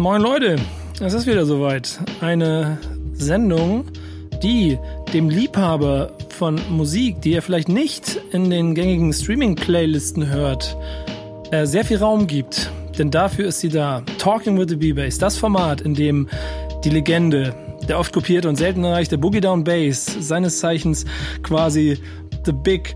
Moin Leute, es ist wieder soweit. Eine Sendung, die dem Liebhaber von Musik, die er vielleicht nicht in den gängigen Streaming-Playlisten hört, äh, sehr viel Raum gibt. Denn dafür ist sie da. Talking with the B-Bass, das Format, in dem die Legende, der oft kopierte und selten erreichte Boogie Down Bass, seines Zeichens quasi The Big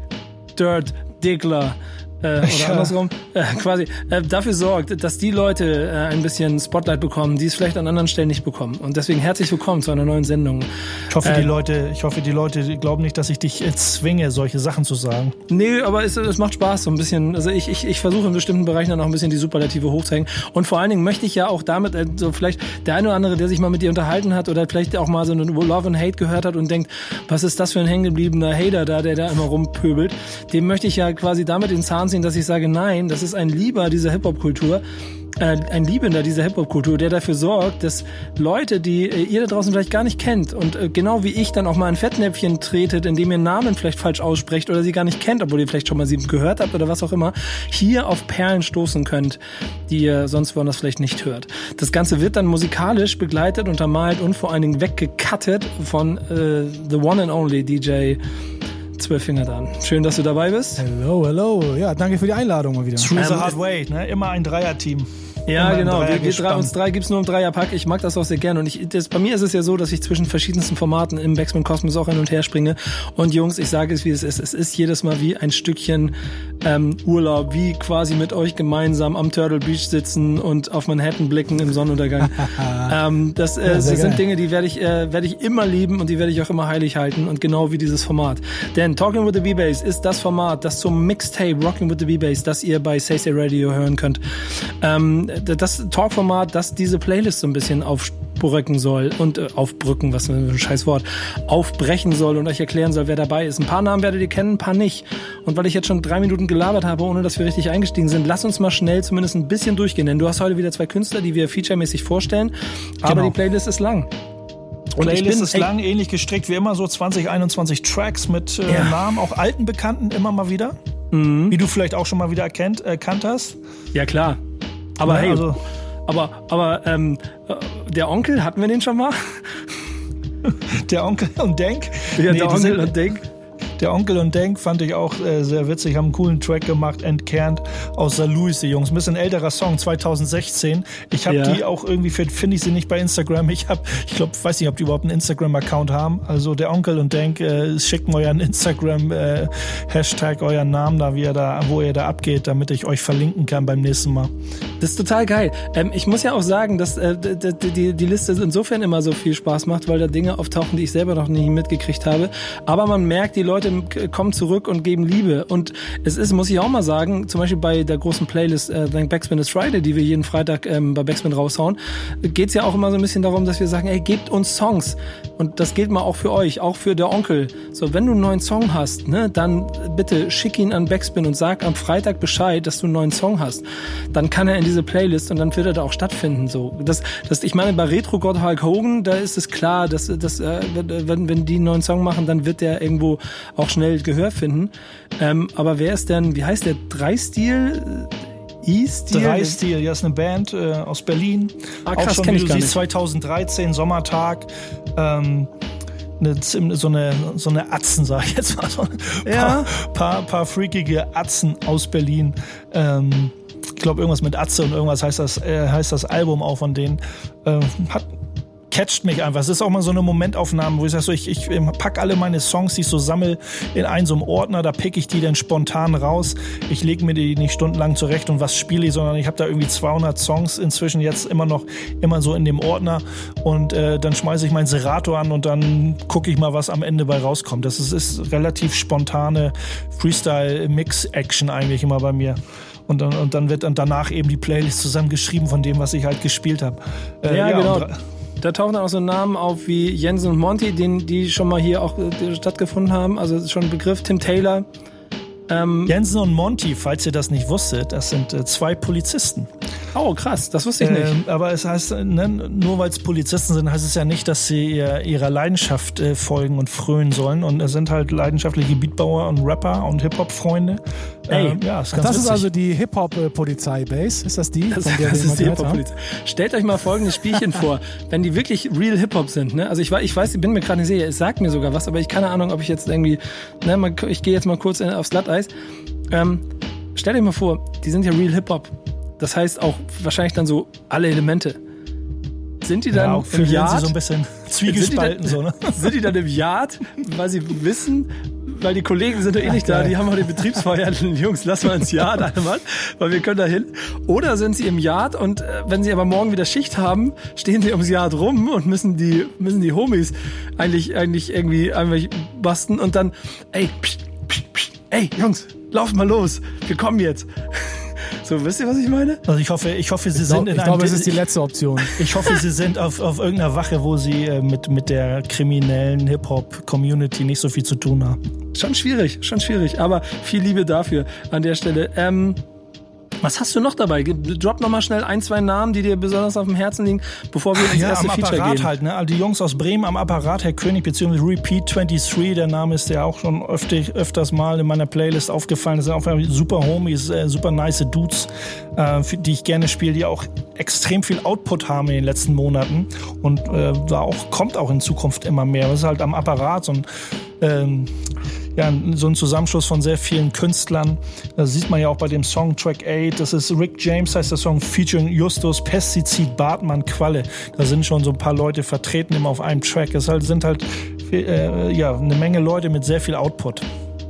Dirt Diggler, äh, oder ja. andersrum, äh, quasi äh, dafür sorgt, dass die Leute äh, ein bisschen Spotlight bekommen, die es vielleicht an anderen Stellen nicht bekommen. Und deswegen herzlich willkommen zu einer neuen Sendung. Ich hoffe, die äh, Leute, ich hoffe, die Leute glauben nicht, dass ich dich zwinge, solche Sachen zu sagen. Nee, aber es, es macht Spaß, so ein bisschen. Also ich, ich, ich versuche in bestimmten Bereichen dann auch ein bisschen die Superlative hochzuhängen. Und vor allen Dingen möchte ich ja auch damit, äh, so vielleicht der eine oder andere, der sich mal mit dir unterhalten hat oder vielleicht auch mal so eine Love and Hate gehört hat und denkt, was ist das für ein hängengebliebener Hater da, der da immer rumpöbelt, dem möchte ich ja quasi damit den Zahn ziehen, dass ich sage, nein, Nein, das ist ein Lieber dieser Hip-Hop-Kultur, äh, ein Liebender dieser Hip-Hop-Kultur, der dafür sorgt, dass Leute, die äh, ihr da draußen vielleicht gar nicht kennt und äh, genau wie ich dann auch mal ein Fettnäpfchen tretet, indem ihr Namen vielleicht falsch aussprecht oder sie gar nicht kennt, obwohl ihr vielleicht schon mal sie gehört habt oder was auch immer, hier auf Perlen stoßen könnt, die ihr sonst woanders vielleicht nicht hört. Das Ganze wird dann musikalisch begleitet, untermalt und vor allen Dingen weggecuttet von äh, The One and Only DJ zwölf Finger dran. Schön, dass du dabei bist. Hello, hello. Ja, danke für die Einladung mal wieder. Through the hard way, ne? Immer ein Dreierteam. Ja, genau. Wir, wir drei, uns drei gibt's nur im Dreierpack. Ich mag das auch sehr gerne. Und ich, das, bei mir ist es ja so, dass ich zwischen verschiedensten Formaten im Backspin Cosmos auch hin und her springe. Und Jungs, ich sage es, wie es ist. Es ist jedes Mal wie ein Stückchen ähm, Urlaub, wie quasi mit euch gemeinsam am Turtle Beach sitzen und auf Manhattan blicken im Sonnenuntergang. ähm, das äh, ja, sind geil. Dinge, die werde ich, äh, werde ich immer lieben und die werde ich auch immer heilig halten. Und genau wie dieses Format. Denn Talking with the B-Bass ist das Format, das zum Mixtape Rocking with the B-Bass, das ihr bei Say Say Radio hören könnt. Ähm, das Talkformat, das diese Playlist so ein bisschen aufbrücken soll und äh, aufbrücken, was ein scheiß Wort, aufbrechen soll und euch erklären soll, wer dabei ist. Ein paar Namen werdet ihr kennen, ein paar nicht. Und weil ich jetzt schon drei Minuten gelabert habe, ohne dass wir richtig eingestiegen sind, lass uns mal schnell zumindest ein bisschen durchgehen. Denn du hast heute wieder zwei Künstler, die wir featuremäßig vorstellen, aber genau. die Playlist ist lang. Und Playlist ist lang, ähnlich gestrickt wie immer, so 20, 21 Tracks mit äh, ja. Namen, auch alten Bekannten immer mal wieder. Mhm. Wie du vielleicht auch schon mal wieder erkennt, erkannt hast. Ja, klar. Aber ja, hey, also, aber, aber ähm, äh, der Onkel, hatten wir den schon mal? der Onkel und Denk? Ja, nee, der Onkel und Denk. Der Onkel und Denk fand ich auch äh, sehr witzig, haben einen coolen Track gemacht, Entkernt aus St. Louis, die Jungs. Ein bisschen älterer Song, 2016. Ich habe ja. die auch irgendwie, finde ich sie nicht bei Instagram. Ich habe, ich glaube, weiß nicht, ob die überhaupt einen Instagram-Account haben. Also der Onkel und Denk, äh, schickt mir euren Instagram-Hashtag, äh, euren Namen da, wie ihr da, wo ihr da abgeht, damit ich euch verlinken kann beim nächsten Mal. Das ist total geil. Ähm, ich muss ja auch sagen, dass äh, die, die, die Liste insofern immer so viel Spaß macht, weil da Dinge auftauchen, die ich selber noch nie mitgekriegt habe. Aber man merkt, die Leute kommen zurück und geben Liebe. Und es ist, muss ich auch mal sagen, zum Beispiel bei der großen Playlist äh, Backspin is Friday, die wir jeden Freitag ähm, bei Backspin raushauen, geht's ja auch immer so ein bisschen darum, dass wir sagen, ey, gebt uns Songs. Und das gilt mal auch für euch, auch für der Onkel. So, wenn du einen neuen Song hast, ne, dann bitte schick ihn an Backspin und sag am Freitag Bescheid, dass du einen neuen Song hast. Dann kann er in diese Playlist und dann wird er da auch stattfinden. So, das, das, ich meine, bei Retro God Hulk Hogan, da ist es klar, dass, dass äh, wenn, wenn die einen neuen Song machen, dann wird der irgendwo auch schnell Gehör finden. Ähm, aber wer ist denn, wie heißt der? Dreistil? E-Stil? Dreistil, ja, ist eine Band äh, aus Berlin. Ah, krass, auch schon, wie du siehst, 2013, Sommertag. Ähm, eine, so eine so eine Atzen, sag ich jetzt mal. So ein ja. paar, paar, paar freakige Atzen aus Berlin. Ähm, ich glaube, irgendwas mit Atze und irgendwas heißt das, äh, heißt das Album auch von denen. Äh, hat catcht mich einfach. Es ist auch mal so eine Momentaufnahme, wo ich sage, so, ich, ich pack alle meine Songs, die ich so sammel, in einen so einem Ordner, da pick ich die dann spontan raus. Ich lege mir die nicht stundenlang zurecht und was spiele ich, sondern ich habe da irgendwie 200 Songs inzwischen jetzt immer noch immer so in dem Ordner und äh, dann schmeiße ich meinen Serato an und dann gucke ich mal, was am Ende bei rauskommt. Das ist, ist relativ spontane Freestyle-Mix-Action eigentlich immer bei mir. Und dann, und dann wird dann danach eben die Playlist zusammengeschrieben von dem, was ich halt gespielt habe. Äh, ja, ja, genau. Da tauchen dann auch so Namen auf wie Jensen und Monty, den, die schon mal hier auch äh, stattgefunden haben. Also schon ein Begriff. Tim Taylor. Ähm, Jensen und Monty, falls ihr das nicht wusstet, das sind äh, zwei Polizisten. Oh, krass, das wusste ich nicht. Ähm, aber es heißt, ne, nur weil es Polizisten sind, heißt es ja nicht, dass sie ihr, ihrer Leidenschaft äh, folgen und frönen sollen. Und es sind halt leidenschaftliche Beatbauer und Rapper und Hip-Hop-Freunde. Ey, ähm, ja, ist ganz das witzig. ist also die Hip-Hop-Polizei-Base. Ist das die? Das, das ist die Hip-Hop-Polizei. Stellt euch mal folgendes Spielchen vor. Wenn die wirklich real Hip-Hop sind, ne? Also ich, ich weiß, ich bin mir gerade nicht sicher, es sagt mir sogar was, aber ich keine Ahnung, ob ich jetzt irgendwie, ne, ich gehe jetzt mal kurz aufs Glatteis. Ähm, stellt euch mal vor, die sind ja real Hip-Hop. Das heißt auch wahrscheinlich dann so alle Elemente. Sind die dann ja, im Yard? so ein bisschen zwiegespalten, so, ne? Sind die dann im Yard, weil sie wissen, weil die Kollegen sind doch eh nicht da, die haben auch die Betriebsfeier. Jungs, lass mal ins Yard einmal, weil wir können da hin. Oder sind sie im Yard und äh, wenn sie aber morgen wieder Schicht haben, stehen sie ums Yard rum und müssen die, müssen die Homies eigentlich, eigentlich irgendwie einfach basten und dann, ey, pst, pst, pst, ey, Jungs, lauf mal los, wir kommen jetzt. So, wisst ihr, was ich meine? Also ich hoffe, ich hoffe, Sie ich sind glaub, in Ich glaube, es ist die letzte Option. Ich hoffe, Sie sind auf, auf irgendeiner Wache, wo Sie äh, mit, mit der kriminellen Hip-Hop-Community nicht so viel zu tun haben. Schon schwierig, schon schwierig, aber viel Liebe dafür an der Stelle. Ähm, was hast du noch dabei? Drop noch mal schnell ein, zwei Namen, die dir besonders auf dem Herzen liegen, bevor wir ins ja, erste am Feature Apparat gehen. halt, ne? Also die Jungs aus Bremen am Apparat, Herr König bzw. Repeat 23, der Name ist ja auch schon öfter, öfters mal in meiner Playlist aufgefallen. Das sind auch super Homies, äh, super nice Dudes, äh, die ich gerne spiele, die auch extrem viel Output haben in den letzten Monaten und äh, da auch kommt auch in Zukunft immer mehr. Das ist halt am Apparat und ähm, ja, so ein Zusammenschluss von sehr vielen Künstlern. Das sieht man ja auch bei dem Song Track 8. Das ist Rick James, heißt der Song, featuring Justus, Pestizid, Bartmann, Qualle. Da sind schon so ein paar Leute vertreten immer auf einem Track. Es halt, sind halt äh, ja, eine Menge Leute mit sehr viel Output.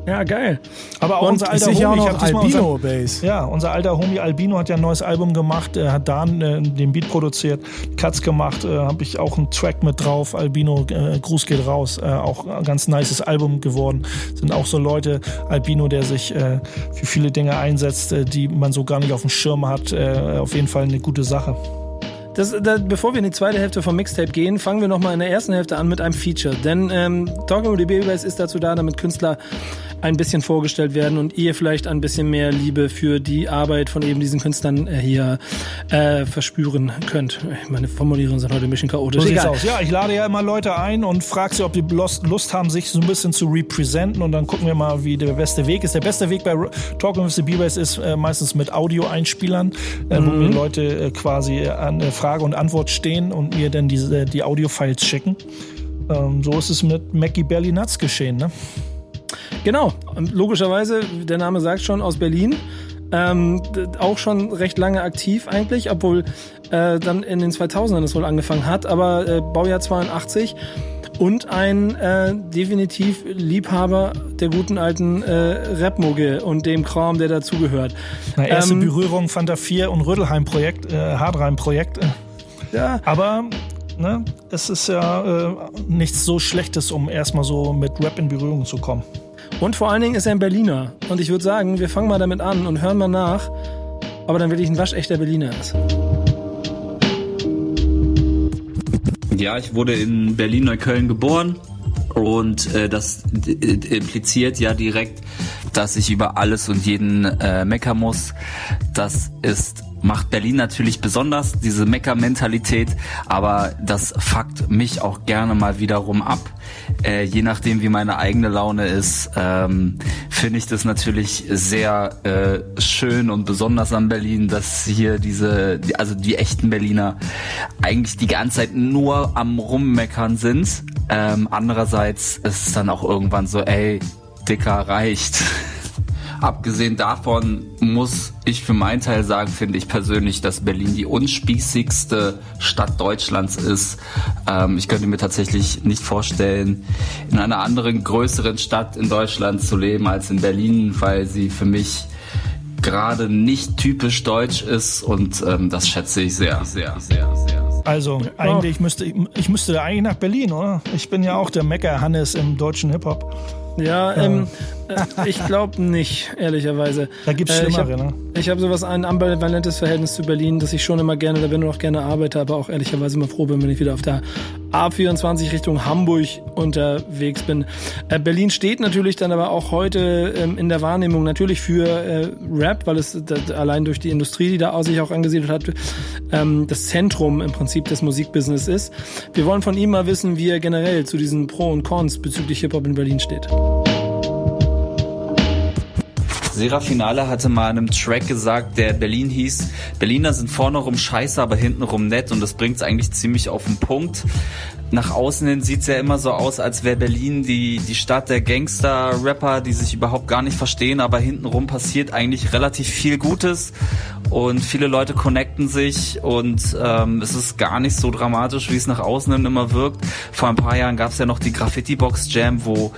Ja, geil. Aber auch und unser alter Homie, auch noch Albino unser, Bass. Ja, unser alter Homie Albino hat ja ein neues Album gemacht, er hat da äh, den Beat produziert, Cuts gemacht, äh, habe ich auch einen Track mit drauf. Albino, äh, Gruß geht raus, äh, auch ein ganz nices Album geworden. Sind auch so Leute, Albino, der sich äh, für viele Dinge einsetzt, äh, die man so gar nicht auf dem Schirm hat. Äh, auf jeden Fall eine gute Sache. Das, da, bevor wir in die zweite Hälfte vom Mixtape gehen, fangen wir nochmal in der ersten Hälfte an mit einem Feature. Denn ähm, Talking with the Babybase ist dazu da, damit Künstler ein bisschen vorgestellt werden und ihr vielleicht ein bisschen mehr Liebe für die Arbeit von eben diesen Künstlern äh, hier äh, verspüren könnt. Meine Formulierungen sind heute ein bisschen chaotisch. So Egal. Aus. Ja, ich lade ja immer Leute ein und frage sie, ob die Lust, haben, sich so ein bisschen zu representen und dann gucken wir mal, wie der beste Weg ist. Der beste Weg bei Talking with the Babybase ist äh, meistens mit Audio-Einspielern, äh, mhm. wo mir Leute äh, quasi an äh, Frage und Antwort stehen und mir dann diese, die Audio-Files schicken. Ähm, so ist es mit Mackie Belly Nuts geschehen, ne? Genau, logischerweise, der Name sagt schon, aus Berlin. Ähm, auch schon recht lange aktiv eigentlich, obwohl äh, dann in den 2000ern es wohl angefangen hat, aber äh, Baujahr 82 und ein äh, definitiv Liebhaber der guten alten äh, Rapmucke und dem Kram, der dazugehört. Na, erste ähm, Berührung Fanta 4 und Rödelheim-Projekt, äh, Hardreim-Projekt. Ja. Aber ne, es ist ja äh, nichts so Schlechtes, um erstmal so mit Rap in Berührung zu kommen. Und vor allen Dingen ist er ein Berliner. Und ich würde sagen, wir fangen mal damit an und hören mal nach, aber dann wirklich ein waschechter Berliner ist. Ja, ich wurde in Berlin-Neukölln geboren und äh, das impliziert ja direkt, dass ich über alles und jeden äh, meckern muss. Das ist macht Berlin natürlich besonders, diese Mecker-Mentalität, aber das fuckt mich auch gerne mal wiederum ab. Äh, je nachdem, wie meine eigene Laune ist, ähm, finde ich das natürlich sehr äh, schön und besonders an Berlin, dass hier diese, also die echten Berliner eigentlich die ganze Zeit nur am Rummeckern sind. Ähm, andererseits ist es dann auch irgendwann so, ey, Dicker reicht. Abgesehen davon muss ich für meinen Teil sagen, finde ich persönlich, dass Berlin die unspießigste Stadt Deutschlands ist. Ähm, ich könnte mir tatsächlich nicht vorstellen, in einer anderen größeren Stadt in Deutschland zu leben als in Berlin, weil sie für mich gerade nicht typisch deutsch ist und ähm, das schätze ich sehr, sehr, sehr, sehr. Also eigentlich müsste ich, ich müsste eigentlich nach Berlin, oder? Ich bin ja auch der Mecker Hannes im deutschen Hip Hop. Ja, ähm, Äh, ich glaube nicht, ehrlicherweise. Da gibt es äh, Schlimmere, ne? Ich habe sowas, ein ambivalentes Verhältnis zu Berlin, dass ich schon immer gerne, da bin und auch gerne arbeite, aber auch ehrlicherweise immer froh bin, wenn ich wieder auf der A24 Richtung Hamburg unterwegs bin. Äh, Berlin steht natürlich dann aber auch heute ähm, in der Wahrnehmung natürlich für äh, Rap, weil es allein durch die Industrie, die da sich auch angesiedelt hat, ähm, das Zentrum im Prinzip des Musikbusiness ist. Wir wollen von ihm mal wissen, wie er generell zu diesen Pro und Cons bezüglich Hip-Hop in Berlin steht. Serafinale hatte mal in einem Track gesagt, der Berlin hieß, Berliner sind vorne rum scheiße, aber hinten rum nett und das bringt es eigentlich ziemlich auf den Punkt nach außen hin sieht's ja immer so aus, als wäre Berlin die, die Stadt der Gangster-Rapper, die sich überhaupt gar nicht verstehen, aber hintenrum passiert eigentlich relativ viel Gutes und viele Leute connecten sich und ähm, es ist gar nicht so dramatisch, wie es nach außen hin immer wirkt. Vor ein paar Jahren gab's ja noch die Graffiti-Box-Jam, wo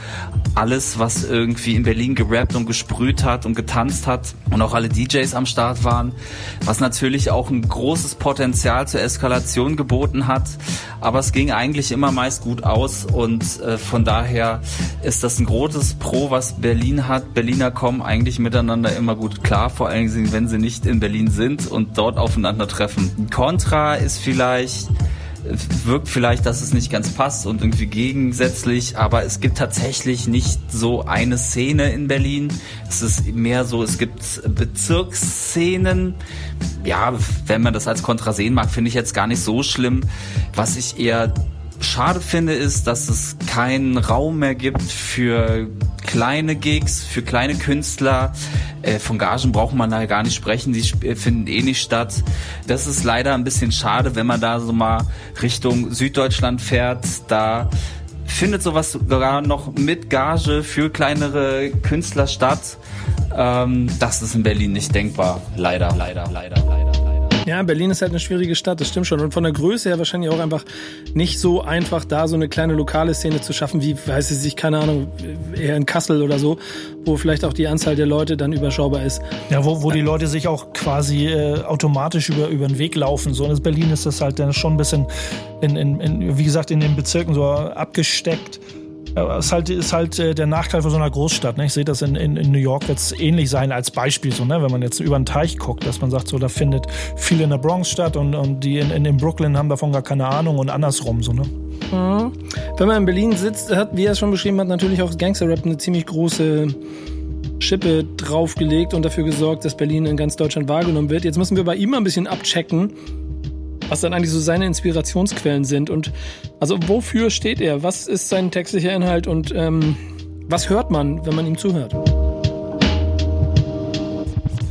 alles, was irgendwie in Berlin gerappt und gesprüht hat und getanzt hat und auch alle DJs am Start waren, was natürlich auch ein großes Potenzial zur Eskalation geboten hat, aber es ging eigentlich eigentlich immer meist gut aus und äh, von daher ist das ein großes Pro, was Berlin hat. Berliner kommen eigentlich miteinander immer gut klar, vor allen Dingen, wenn sie nicht in Berlin sind und dort aufeinandertreffen. Contra ist vielleicht wirkt vielleicht, dass es nicht ganz passt und irgendwie gegensätzlich, aber es gibt tatsächlich nicht so eine Szene in Berlin. Es ist mehr so, es gibt Bezirksszenen. Ja, wenn man das als Kontra sehen mag, finde ich jetzt gar nicht so schlimm. Was ich eher schade finde, ist, dass es keinen Raum mehr gibt für kleine Gigs, für kleine Künstler. Äh, von Gagen braucht man da gar nicht sprechen, die finden eh nicht statt. Das ist leider ein bisschen schade, wenn man da so mal Richtung Süddeutschland fährt. Da findet sowas sogar noch mit Gage für kleinere Künstler statt. Ähm, das ist in Berlin nicht denkbar. Leider, leider, leider, leider. Ja, Berlin ist halt eine schwierige Stadt, das stimmt schon. Und von der Größe her wahrscheinlich auch einfach nicht so einfach, da so eine kleine lokale Szene zu schaffen, wie, weiß ich nicht, keine Ahnung, eher in Kassel oder so, wo vielleicht auch die Anzahl der Leute dann überschaubar ist. Ja, wo, wo die Leute sich auch quasi äh, automatisch über, über den Weg laufen. So in Berlin ist das halt dann schon ein bisschen, in, in, in, wie gesagt, in den Bezirken so abgesteckt. Ja, ist halt, ist halt äh, der Nachteil von so einer Großstadt. Ne? Ich sehe das in, in, in New York jetzt ähnlich sein als Beispiel, so, ne? wenn man jetzt über den Teich guckt, dass man sagt, so da findet viel in der Bronx statt und, und die in, in, in Brooklyn haben davon gar keine Ahnung und andersrum. So, ne? Mhm. Wenn man in Berlin sitzt, hat, wie er es schon beschrieben hat, natürlich auch Gangster-Rap eine ziemlich große Schippe draufgelegt und dafür gesorgt, dass Berlin in ganz Deutschland wahrgenommen wird. Jetzt müssen wir bei ihm mal ein bisschen abchecken, was dann eigentlich so seine Inspirationsquellen sind. Und also wofür steht er? Was ist sein textlicher Inhalt und ähm, was hört man, wenn man ihm zuhört?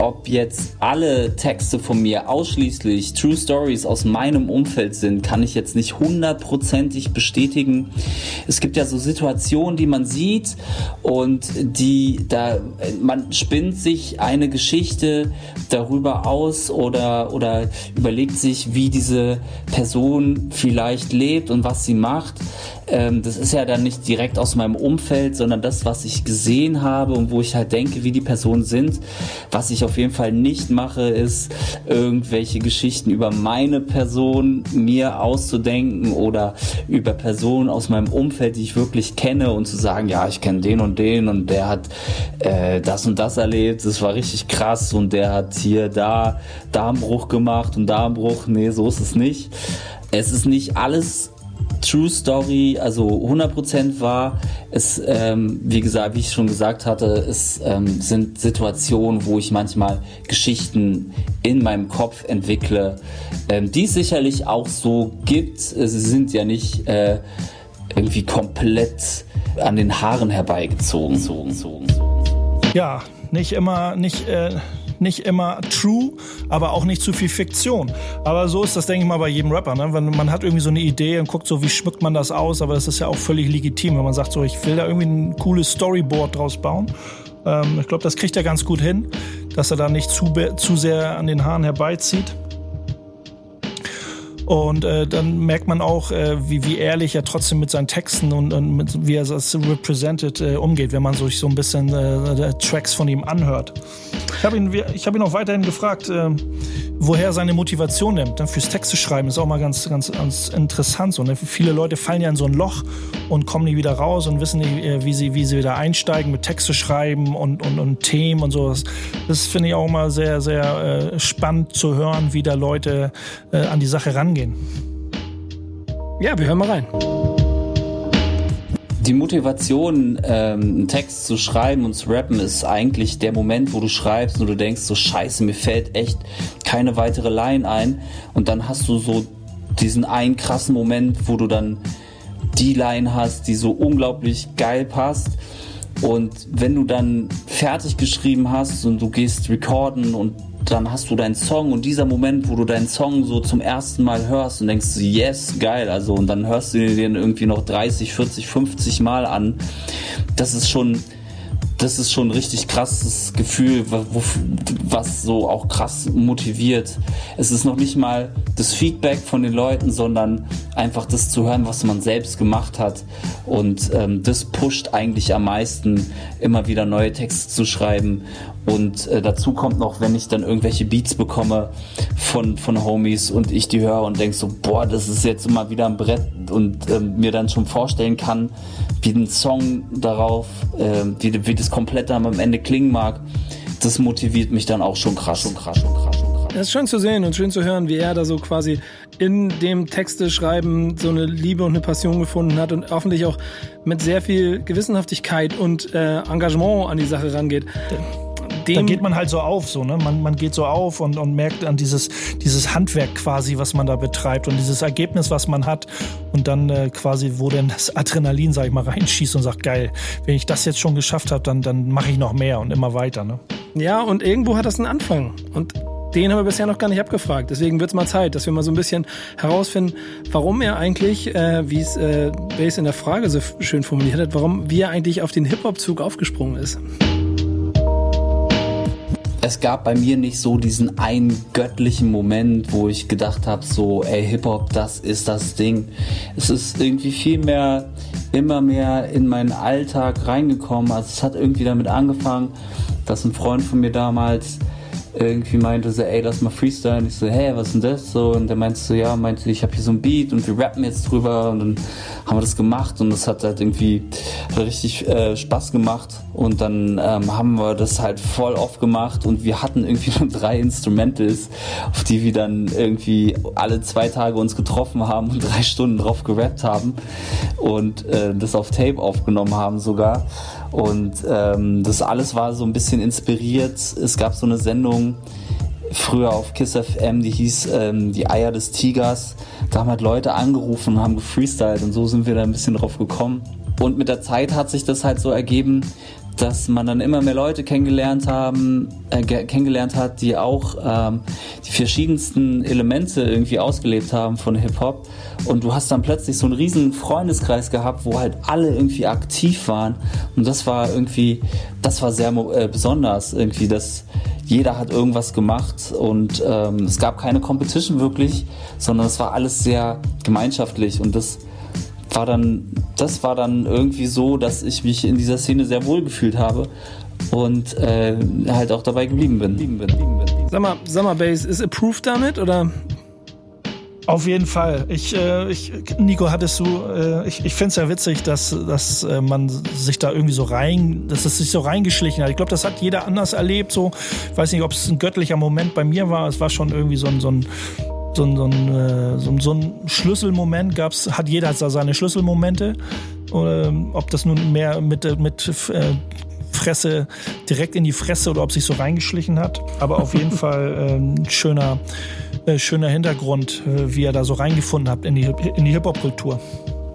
Ob jetzt alle Texte von mir ausschließlich True Stories aus meinem Umfeld sind, kann ich jetzt nicht hundertprozentig bestätigen. Es gibt ja so Situationen, die man sieht und die da man spinnt sich eine Geschichte darüber aus oder oder überlegt sich, wie diese Person vielleicht lebt und was sie macht. Ähm, das ist ja dann nicht direkt aus meinem Umfeld, sondern das, was ich gesehen habe und wo ich halt denke, wie die Personen sind. Was ich auf jeden Fall nicht mache, ist irgendwelche Geschichten über meine Person mir auszudenken oder über Personen aus meinem Umfeld, die ich wirklich kenne und zu sagen, ja, ich kenne den und den und der hat äh, das und das erlebt, das war richtig krass und der hat hier da Darmbruch gemacht und Darmbruch. Nee, so ist es nicht. Es ist nicht alles True Story, also 100% war. Es, ähm, wie gesagt, wie ich schon gesagt hatte, es ähm, sind Situationen, wo ich manchmal Geschichten in meinem Kopf entwickle, ähm, die es sicherlich auch so gibt. Sie sind ja nicht äh, irgendwie komplett an den Haaren herbeigezogen. Ja, nicht immer, nicht. Äh nicht immer true, aber auch nicht zu viel Fiktion. Aber so ist das, denke ich mal, bei jedem Rapper. Ne? Wenn man hat irgendwie so eine Idee und guckt so, wie schmückt man das aus, aber das ist ja auch völlig legitim, wenn man sagt, so, ich will da irgendwie ein cooles Storyboard draus bauen. Ähm, ich glaube, das kriegt er ganz gut hin, dass er da nicht zu, zu sehr an den Haaren herbeizieht. Und äh, dann merkt man auch, äh, wie, wie ehrlich er trotzdem mit seinen Texten und, und mit, wie er das represented äh, umgeht, wenn man sich so ein bisschen äh, Tracks von ihm anhört. Ich habe ihn, hab ihn auch weiterhin gefragt, äh, woher seine Motivation nimmt. Dann fürs Texte schreiben ist auch mal ganz, ganz, ganz interessant. So, ne? Viele Leute fallen ja in so ein Loch und kommen nie wieder raus und wissen nicht, äh, wie sie, wie sie wieder einsteigen mit Texte schreiben und, und, und Themen und sowas. Das finde ich auch mal sehr, sehr äh, spannend zu hören, wie da Leute äh, an die Sache rangehen. Ja, wir hören mal rein die Motivation, ähm, einen Text zu schreiben und zu rappen, ist eigentlich der Moment, wo du schreibst und du denkst, so scheiße, mir fällt echt keine weitere Line ein. Und dann hast du so diesen einen krassen Moment, wo du dann die Line hast, die so unglaublich geil passt. Und wenn du dann fertig geschrieben hast und du gehst recorden und dann hast du deinen Song und dieser Moment, wo du deinen Song so zum ersten Mal hörst und denkst, yes, geil, also und dann hörst du den irgendwie noch 30, 40, 50 Mal an, das ist schon, das ist schon ein richtig krasses Gefühl, was so auch krass motiviert. Es ist noch nicht mal das Feedback von den Leuten, sondern einfach das zu hören, was man selbst gemacht hat. Und ähm, das pusht eigentlich am meisten, immer wieder neue Texte zu schreiben. Und äh, dazu kommt noch, wenn ich dann irgendwelche Beats bekomme von, von Homies und ich die höre und denk so, boah, das ist jetzt immer wieder ein Brett und äh, mir dann schon vorstellen kann, wie ein Song darauf, äh, wie, wie das komplett dann am Ende klingen mag, das motiviert mich dann auch schon krass und krass und krass. Und krass. Es ist schön zu sehen und schön zu hören, wie er da so quasi in dem Texte schreiben so eine Liebe und eine Passion gefunden hat und hoffentlich auch mit sehr viel Gewissenhaftigkeit und äh, Engagement an die Sache rangeht dem. Da geht man halt so auf, so, ne? Man, man geht so auf und, und merkt an dieses, dieses Handwerk quasi, was man da betreibt und dieses Ergebnis, was man hat. Und dann äh, quasi, wo denn das Adrenalin, sag ich mal, reinschießt und sagt, geil, wenn ich das jetzt schon geschafft habe, dann, dann mache ich noch mehr und immer weiter, ne? Ja, und irgendwo hat das einen Anfang. Und den haben wir bisher noch gar nicht abgefragt. Deswegen wird es mal Zeit, dass wir mal so ein bisschen herausfinden, warum er eigentlich, äh, wie es äh, Base in der Frage so schön formuliert hat, warum wie er eigentlich auf den Hip-Hop-Zug aufgesprungen ist es gab bei mir nicht so diesen einen göttlichen Moment, wo ich gedacht habe, so, ey, Hip-Hop, das ist das Ding. Es ist irgendwie viel mehr, immer mehr in meinen Alltag reingekommen. Also es hat irgendwie damit angefangen, dass ein Freund von mir damals irgendwie meinte so, ey, lass mal freestylen. Ich so, hey, was ist denn das? So, und der meinte so, ja, meinte, ich habe hier so ein Beat und wir rappen jetzt drüber. Und dann haben wir das gemacht und das hat halt irgendwie richtig äh, Spaß gemacht. Und dann ähm, haben wir das halt voll oft gemacht. Und wir hatten irgendwie nur drei Instrumentals, auf die wir dann irgendwie alle zwei Tage uns getroffen haben und drei Stunden drauf gerappt haben. Und äh, das auf Tape aufgenommen haben sogar und ähm, das alles war so ein bisschen inspiriert. Es gab so eine Sendung früher auf Kiss FM, die hieß ähm, Die Eier des Tigers. Da haben halt Leute angerufen und haben gefreestylt und so sind wir da ein bisschen drauf gekommen. Und mit der Zeit hat sich das halt so ergeben, dass man dann immer mehr Leute kennengelernt haben, äh, kennengelernt hat, die auch ähm, die verschiedensten Elemente irgendwie ausgelebt haben von Hip Hop. Und du hast dann plötzlich so einen riesen Freundeskreis gehabt, wo halt alle irgendwie aktiv waren. Und das war irgendwie, das war sehr äh, besonders irgendwie, dass jeder hat irgendwas gemacht und ähm, es gab keine Competition wirklich, sondern es war alles sehr gemeinschaftlich und das war dann, das war dann irgendwie so, dass ich mich in dieser Szene sehr wohl gefühlt habe und äh, halt auch dabei geblieben bin. Geblieben bin, geblieben bin. Sag mal, Summer Base ist approved damit oder? Auf jeden Fall. Ich, äh, ich, Nico, hattest du, äh, ich, ich finde es ja witzig, dass, dass äh, man sich da irgendwie so rein, dass es sich so reingeschlichen hat. Ich glaube, das hat jeder anders erlebt. So, ich weiß nicht, ob es ein göttlicher Moment bei mir war. Es war schon irgendwie so ein, so ein so ein, so ein, äh, so ein, so ein Schlüsselmoment gab's, hat jeder da seine Schlüsselmomente. Oder, ähm, ob das nun mehr mit, äh, mit äh, Fresse direkt in die Fresse oder ob sich so reingeschlichen hat. Aber auf jeden Fall ein schöner, äh, schöner Hintergrund, äh, wie er da so reingefunden hat in die, in die Hip-Hop-Kultur.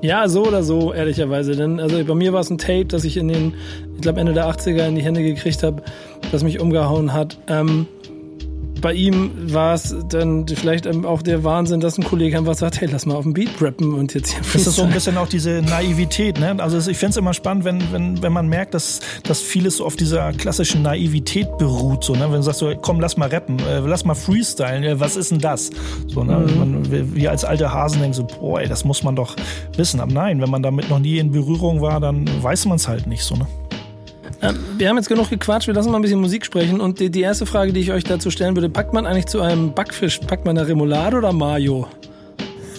Ja, so oder so, ehrlicherweise. Denn also bei mir war es ein Tape, das ich in den, ich glaube Ende der 80er in die Hände gekriegt habe, das mich umgehauen hat. Ähm, bei ihm war es dann vielleicht auch der Wahnsinn, dass ein Kollege einfach sagt, hey, lass mal auf den Beat rappen und jetzt hier Das ist so ein bisschen auch diese Naivität, ne? Also ich finde es immer spannend, wenn, wenn, wenn man merkt, dass, dass vieles auf dieser klassischen Naivität beruht, so, ne? Wenn du sagst so, komm, lass mal rappen, äh, lass mal freestylen, äh, was ist denn das? So, ne? Mhm. Man, wir als alte Hasen denken so, boah, ey, das muss man doch wissen. Aber nein, wenn man damit noch nie in Berührung war, dann weiß man es halt nicht so, ne? Ähm, wir haben jetzt genug gequatscht, wir lassen mal ein bisschen Musik sprechen. Und die, die erste Frage, die ich euch dazu stellen würde, packt man eigentlich zu einem Backfisch, packt man da Remoulade oder Mayo?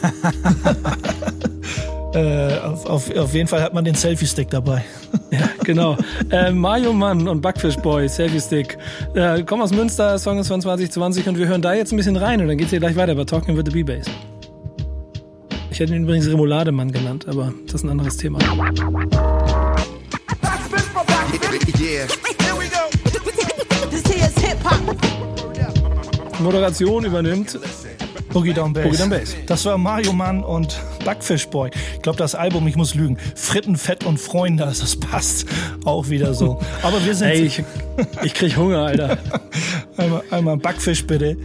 äh, auf, auf, auf jeden Fall hat man den Selfie-Stick dabei. ja, genau. Äh, Mario Mann und Backfish Boy, Selfie-Stick. Äh, kommen aus Münster, Song ist von 2020 und wir hören da jetzt ein bisschen rein und dann geht's hier gleich weiter bei Talking with the B-Bass. Ich hätte ihn übrigens Remoulademann genannt, aber das ist ein anderes Thema. Moderation übernimmt Boogie Down Bass. Boogie Down Bass. Das war Mario Mann und Backfish Boy. Ich glaube, das Album, ich muss lügen, Fritten, Fett und Freunde, das passt auch wieder so. Aber wir sind... Ey, ich, ich krieg Hunger, Alter. einmal, einmal Backfisch bitte.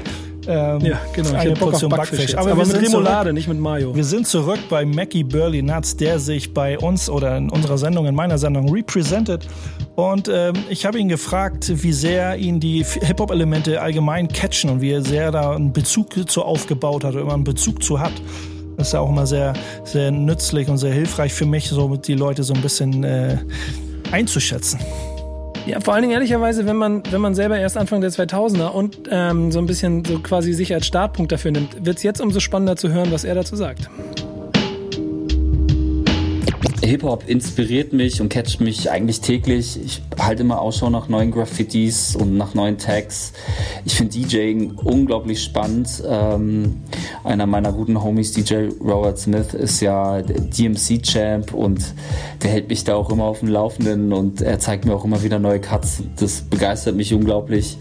Ähm, ja, genau. Eine ich Portion Backfisch. Backfisch. Aber, Aber mit Remoulade, nicht mit Mayo. Wir sind zurück bei Mackie Burley Nuts, der sich bei uns oder in unserer Sendung, in meiner Sendung, represented. Und ähm, ich habe ihn gefragt, wie sehr ihn die Hip-Hop-Elemente allgemein catchen und wie sehr er da einen Bezug zu aufgebaut hat oder immer einen Bezug zu hat. Das ist ja auch immer sehr, sehr nützlich und sehr hilfreich für mich, so die Leute so ein bisschen äh, einzuschätzen. Ja, vor allen Dingen ehrlicherweise, wenn man, wenn man selber erst Anfang der 2000er und ähm, so ein bisschen so quasi sich als Startpunkt dafür nimmt, wird es jetzt umso spannender zu hören, was er dazu sagt. Hip-Hop inspiriert mich und catcht mich eigentlich täglich. Ich halte immer Ausschau nach neuen Graffitis und nach neuen Tags. Ich finde DJing unglaublich spannend. Ähm, einer meiner guten Homies, DJ Robert Smith, ist ja DMC-Champ und der hält mich da auch immer auf dem Laufenden und er zeigt mir auch immer wieder neue Cuts. Das begeistert mich unglaublich.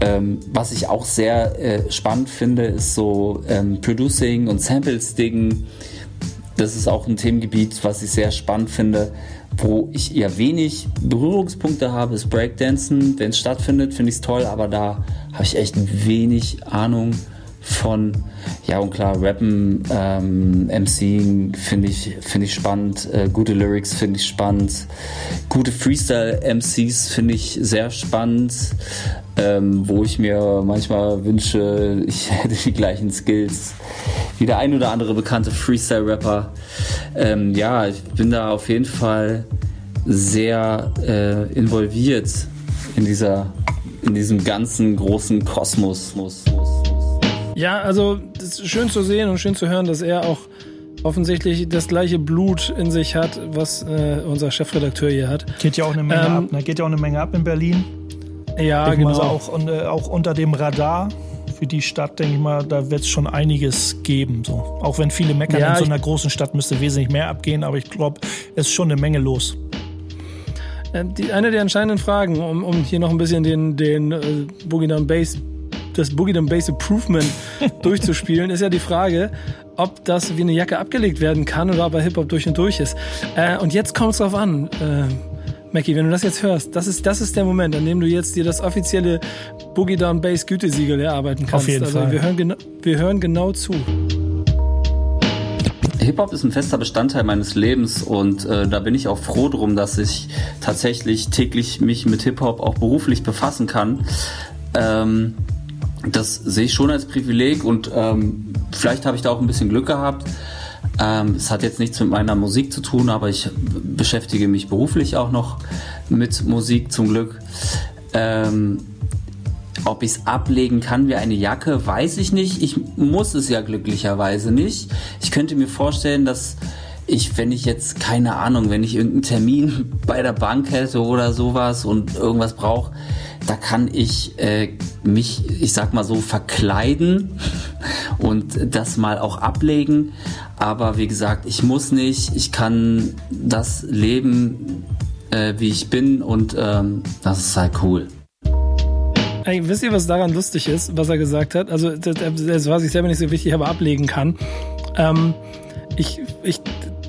Ähm, was ich auch sehr äh, spannend finde, ist so ähm, Producing und Sample-Stiggen das ist auch ein Themengebiet, was ich sehr spannend finde. Wo ich eher wenig Berührungspunkte habe, ist Breakdancen. Wenn es stattfindet, finde ich es toll, aber da habe ich echt wenig Ahnung von, ja und klar, Rappen, ähm, MCing finde ich, finde ich spannend, äh, gute Lyrics finde ich spannend, gute Freestyle-MCs finde ich sehr spannend, ähm, wo ich mir manchmal wünsche, ich hätte die gleichen Skills wie der ein oder andere bekannte Freestyle-Rapper. Ähm, ja, ich bin da auf jeden Fall sehr äh, involviert in dieser in diesem ganzen großen Kosmos. Ja, also es ist schön zu sehen und schön zu hören, dass er auch offensichtlich das gleiche Blut in sich hat, was äh, unser Chefredakteur hier hat. Geht ja auch eine Menge ähm, ab. Ne? Geht ja auch eine Menge ab in Berlin. Ja, ich genau. Also auch, äh, auch unter dem Radar für die Stadt, denke ich mal, da wird es schon einiges geben. So. Auch wenn viele meckern, ja, in so einer großen Stadt müsste wesentlich mehr abgehen, aber ich glaube, es ist schon eine Menge los. Äh, die, eine der entscheidenden Fragen, um, um hier noch ein bisschen den, den äh, Boogie Down Bass das Boogie Down Bass Improvement durchzuspielen, ist ja die Frage, ob das wie eine Jacke abgelegt werden kann oder ob er Hip-Hop durch und durch ist. Äh, und jetzt kommt es drauf an, äh, Mackie, wenn du das jetzt hörst, das ist, das ist der Moment, an dem du jetzt dir das offizielle Boogie Down Bass Gütesiegel erarbeiten kannst. Auf jeden also Fall. Wir hören, wir hören genau zu. Hip-Hop ist ein fester Bestandteil meines Lebens und äh, da bin ich auch froh drum, dass ich tatsächlich täglich mich mit Hip-Hop auch beruflich befassen kann. Ähm, das sehe ich schon als Privileg und ähm, vielleicht habe ich da auch ein bisschen Glück gehabt. Ähm, es hat jetzt nichts mit meiner Musik zu tun, aber ich beschäftige mich beruflich auch noch mit Musik zum Glück. Ähm, ob ich es ablegen kann wie eine Jacke, weiß ich nicht. Ich muss es ja glücklicherweise nicht. Ich könnte mir vorstellen, dass ich, wenn ich jetzt, keine Ahnung, wenn ich irgendeinen Termin bei der Bank hätte oder sowas und irgendwas brauche, da kann ich äh, mich, ich sag mal so, verkleiden und das mal auch ablegen. Aber wie gesagt, ich muss nicht, ich kann das leben, äh, wie ich bin und ähm, das ist halt cool. Ey, wisst ihr, was daran lustig ist, was er gesagt hat? Also, das, das war sich selber nicht so wichtig, aber ablegen kann. Ähm, ich, ich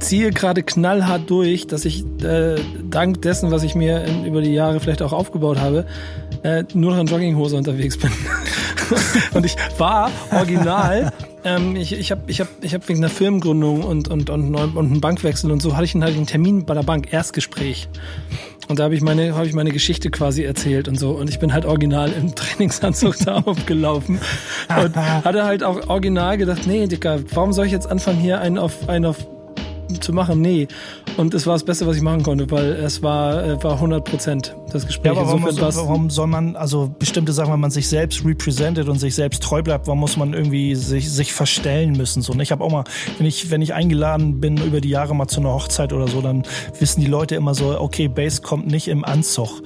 ziehe gerade knallhart durch, dass ich äh, dank dessen, was ich mir in, über die Jahre vielleicht auch aufgebaut habe, äh, nur noch in Jogginghose unterwegs bin. und ich war original. Ähm, ich ich habe ich hab, ich hab wegen einer Firmengründung und, und, und, und einem Bankwechsel und so hatte ich, hatte ich einen Termin bei der Bank, Erstgespräch. Und da habe ich meine habe ich meine Geschichte quasi erzählt und so und ich bin halt original im Trainingsanzug da aufgelaufen und hatte halt auch original gedacht, nee, Dicker, warum soll ich jetzt anfangen hier einen auf einen auf zu machen? Nee. Und es war das Beste, was ich machen konnte, weil es war, äh, war 100 Prozent das Gespräch. Ja, aber warum, so, warum, soll man, also bestimmte Sachen, wenn man sich selbst represented und sich selbst treu bleibt, warum muss man irgendwie sich, sich verstellen müssen? So, ne? Ich habe auch mal, wenn ich, wenn ich eingeladen bin über die Jahre mal zu einer Hochzeit oder so, dann wissen die Leute immer so, okay, Bass kommt nicht im Anzug.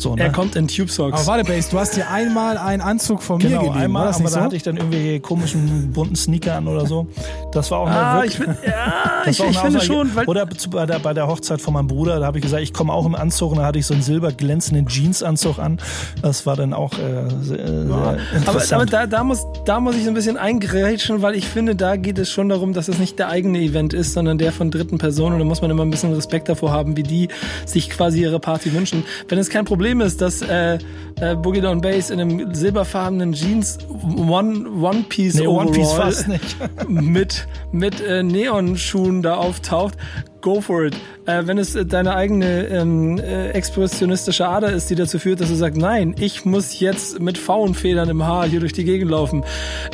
So, ne? Er kommt in Tube Socks. Aber warte, Base, du hast dir einmal einen Anzug von genau, mir gegeben. einmal, aber so? da hatte ich dann irgendwie komischen bunten Sneaker an oder so. Das war auch ah, ich, find, ja, ich, ich finde schon. Weil oder bei der, bei der Hochzeit von meinem Bruder, da habe ich gesagt, ich komme auch im Anzug und da hatte ich so einen silber glänzenden Jeansanzug an. Das war dann auch äh, sehr, ja. Aber, aber da, da, muss, da muss ich so ein bisschen eingrätschen, weil ich finde, da geht es schon darum, dass es nicht der eigene Event ist, sondern der von dritten Personen. Und da muss man immer ein bisschen Respekt davor haben, wie die sich quasi ihre Party wünschen. Wenn es kein Problem ist, dass äh, äh, äh, Boogie Down Bass in einem silberfarbenen Jeans One, One Piece nee, Overall One Piece fast nicht. mit, mit äh, Neonschuhen da auftaucht, go for it. Äh, wenn es deine eigene ähm, äh, expressionistische Ader ist, die dazu führt, dass du sagst, nein, ich muss jetzt mit Faunfedern im Haar hier durch die Gegend laufen.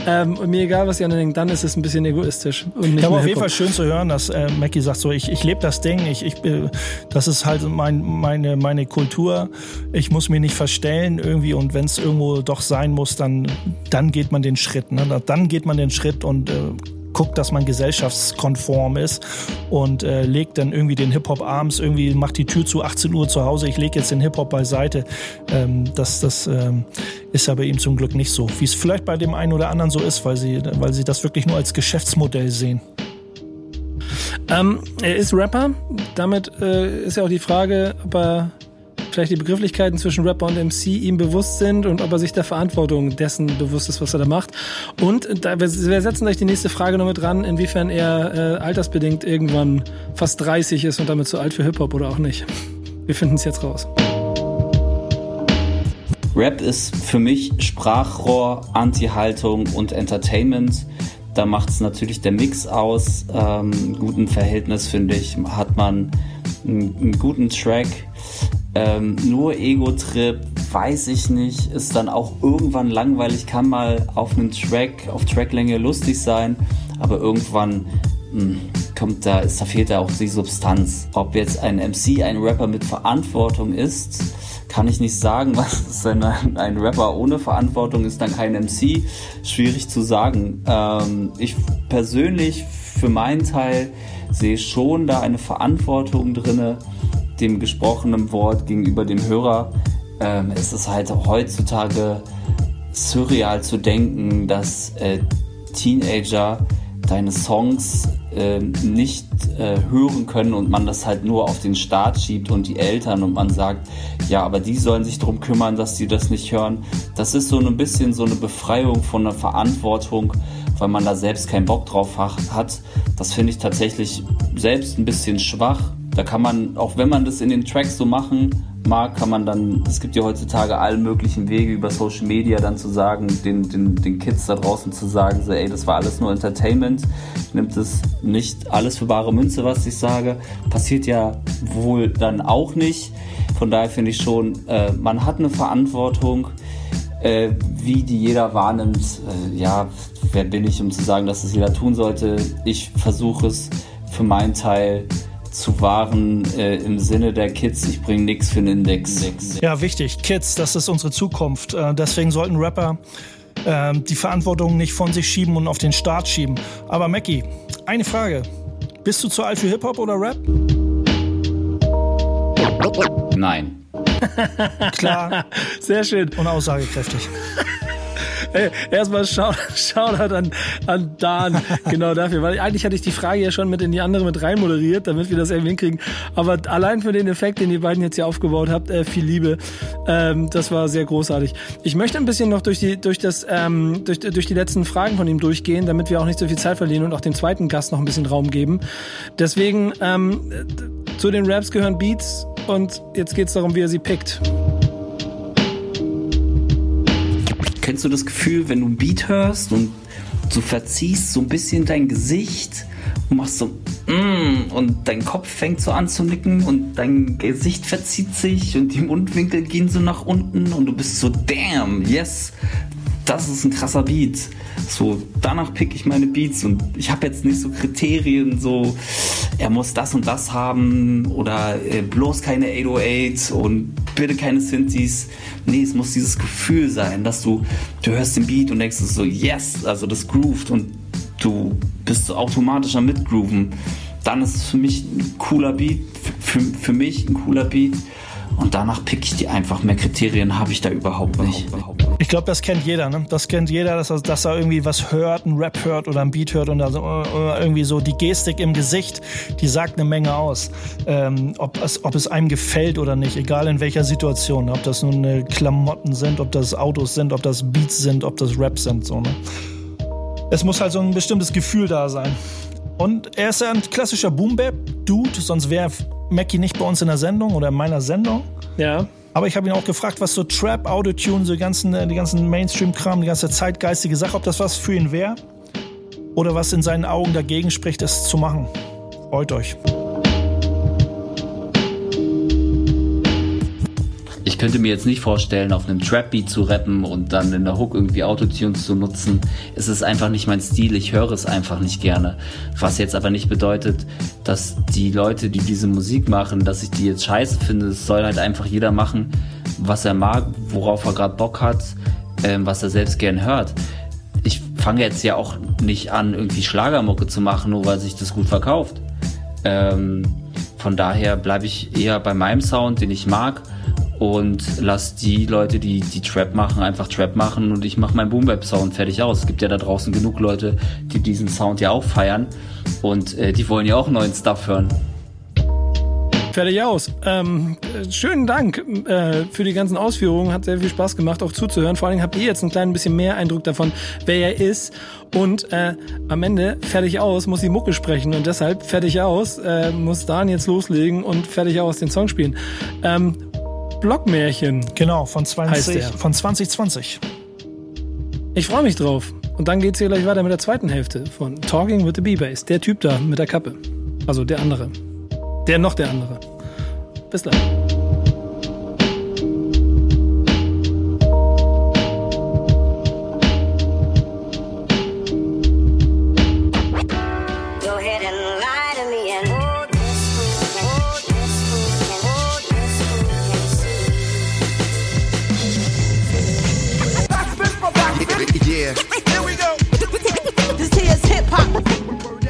Ähm, und mir egal, was die anderen denken, dann ist es ein bisschen egoistisch. Und nicht ja, aber auf jeden Fall schön zu hören, dass äh, Mackie sagt so, ich, ich lebe das Ding, ich, ich, äh, das ist halt mein, meine, meine Kultur. Ich muss mich nicht verstellen irgendwie und wenn es irgendwo doch sein muss, dann, dann geht man den Schritt. Ne? Dann geht man den Schritt und äh, guckt, dass man gesellschaftskonform ist und äh, legt dann irgendwie den Hip-Hop abends, irgendwie macht die Tür zu 18 Uhr zu Hause, ich lege jetzt den Hip-Hop beiseite. Ähm, das das ähm, ist ja bei ihm zum Glück nicht so. Wie es vielleicht bei dem einen oder anderen so ist, weil sie, weil sie das wirklich nur als Geschäftsmodell sehen. Ähm, er ist Rapper. Damit äh, ist ja auch die Frage, ob er vielleicht die Begrifflichkeiten zwischen Rapper und MC ihm bewusst sind und ob er sich der Verantwortung dessen bewusst ist, was er da macht. Und da, wir, setzen gleich die nächste Frage noch mit dran, inwiefern er äh, altersbedingt irgendwann fast 30 ist und damit zu alt für Hip-Hop oder auch nicht. Wir finden es jetzt raus. Rap ist für mich Sprachrohr, Anti-Haltung und Entertainment. Da macht es natürlich der Mix aus. Ähm, guten Verhältnis, finde ich, hat man einen, einen guten Track ähm, nur Ego-Trip, weiß ich nicht, ist dann auch irgendwann langweilig, kann mal auf einem Track, auf Tracklänge lustig sein, aber irgendwann mh, hm, kommt da, ist, da fehlt da auch die Substanz. Ob jetzt ein MC ein Rapper mit Verantwortung ist, kann ich nicht sagen. Was ist ein, ein Rapper ohne Verantwortung ist dann kein MC? Schwierig zu sagen. Ähm, ich persönlich für meinen Teil sehe schon da eine Verantwortung drinne dem gesprochenen Wort gegenüber dem Hörer. Ähm, ist es halt heutzutage surreal zu denken, dass äh, Teenager deine Songs äh, nicht äh, hören können und man das halt nur auf den Start schiebt und die Eltern und man sagt, ja, aber die sollen sich darum kümmern, dass die das nicht hören. Das ist so ein bisschen so eine Befreiung von der Verantwortung, weil man da selbst keinen Bock drauf hat. Das finde ich tatsächlich selbst ein bisschen schwach da kann man, auch wenn man das in den Tracks so machen mag, kann man dann, es gibt ja heutzutage alle möglichen Wege über Social Media dann zu sagen, den, den, den Kids da draußen zu sagen, so, ey, das war alles nur Entertainment, nimmt es nicht alles für bare Münze, was ich sage. Passiert ja wohl dann auch nicht. Von daher finde ich schon, äh, man hat eine Verantwortung, äh, wie die jeder wahrnimmt. Äh, ja, wer bin ich, um zu sagen, dass es jeder tun sollte? Ich versuche es für meinen Teil zu wahren äh, im Sinne der Kids. Ich bringe nichts für einen Index. Ja, wichtig. Kids, das ist unsere Zukunft. Äh, deswegen sollten Rapper äh, die Verantwortung nicht von sich schieben und auf den Start schieben. Aber Mackie, eine Frage. Bist du zu alt für Hip-Hop oder Rap? Nein. Klar. Sehr schön. Und aussagekräftig. Hey, erstmal Shoutout an, an Dan, genau dafür, weil eigentlich hatte ich die Frage ja schon mit in die andere mit rein moderiert, damit wir das irgendwie hinkriegen. Aber allein für den Effekt, den ihr beiden jetzt hier aufgebaut habt, äh, viel Liebe. Ähm, das war sehr großartig. Ich möchte ein bisschen noch durch die, durch das, ähm, durch, durch die letzten Fragen von ihm durchgehen, damit wir auch nicht so viel Zeit verlieren und auch dem zweiten Gast noch ein bisschen Raum geben. Deswegen, ähm, zu den Raps gehören Beats und jetzt geht's darum, wie er sie pickt. Kennst du das Gefühl, wenn du ein Beat hörst und du verziehst so ein bisschen dein Gesicht und machst so mm, und dein Kopf fängt so an zu nicken und dein Gesicht verzieht sich und die Mundwinkel gehen so nach unten und du bist so damn, yes. Das ist ein krasser Beat. So, danach pick ich meine Beats und ich habe jetzt nicht so Kriterien, so, er muss das und das haben oder äh, bloß keine 808 und bitte keine Synthes. Nee, es muss dieses Gefühl sein, dass du, du hörst den Beat und denkst so, yes, also das grooved und du bist so automatisch am Mitgrooven. Dann ist es für mich ein cooler Beat, für, für mich ein cooler Beat und danach pick ich die einfach. Mehr Kriterien habe ich da überhaupt nicht. Ich glaube, das kennt jeder. Ne? Das kennt jeder, dass er, dass er irgendwie was hört, ein Rap hört oder ein Beat hört und also, irgendwie so die Gestik im Gesicht, die sagt eine Menge aus. Ähm, ob, es, ob es einem gefällt oder nicht, egal in welcher Situation. Ob das nun äh, Klamotten sind, ob das Autos sind, ob das Beats sind, ob das Rap sind. So, ne? Es muss halt so ein bestimmtes Gefühl da sein. Und er ist ja ein klassischer Boom-Bap-Dude, sonst wäre Mackie nicht bei uns in der Sendung oder in meiner Sendung. Ja. Aber ich habe ihn auch gefragt, was so Trap, Autotune, so die ganzen, äh, die ganzen Mainstream-Kram, die ganze zeitgeistige Sache, ob das was für ihn wäre oder was in seinen Augen dagegen spricht, das zu machen. Freut euch. Ich könnte mir jetzt nicht vorstellen, auf einem Trap-Beat zu rappen und dann in der Hook irgendwie Autotunes zu nutzen. Es ist einfach nicht mein Stil, ich höre es einfach nicht gerne. Was jetzt aber nicht bedeutet, dass die Leute, die diese Musik machen, dass ich die jetzt scheiße finde. Es soll halt einfach jeder machen, was er mag, worauf er gerade Bock hat, ähm, was er selbst gern hört. Ich fange jetzt ja auch nicht an, irgendwie Schlagermucke zu machen, nur weil sich das gut verkauft. Ähm, von daher bleibe ich eher bei meinem Sound, den ich mag und lass die Leute, die die Trap machen, einfach Trap machen und ich mache meinen Boom Bap Sound fertig aus. Es gibt ja da draußen genug Leute, die diesen Sound ja auch feiern und äh, die wollen ja auch neuen Stuff hören. Fertig aus. Ähm, schönen Dank äh, für die ganzen Ausführungen. Hat sehr viel Spaß gemacht, auch zuzuhören. Vor allem habt ihr jetzt ein klein bisschen mehr Eindruck davon, wer er ist. Und äh, am Ende, fertig aus, muss die Mucke sprechen. Und deshalb, fertig aus, äh, muss Dan jetzt loslegen und fertig aus den Song spielen. Ähm, Blockmärchen. Genau, von, 20, von 2020. Ich freue mich drauf. Und dann geht's hier gleich weiter mit der zweiten Hälfte von Talking with the B-Bass. Der Typ da mit der Kappe. Also der andere. Der noch der andere. Bis gleich.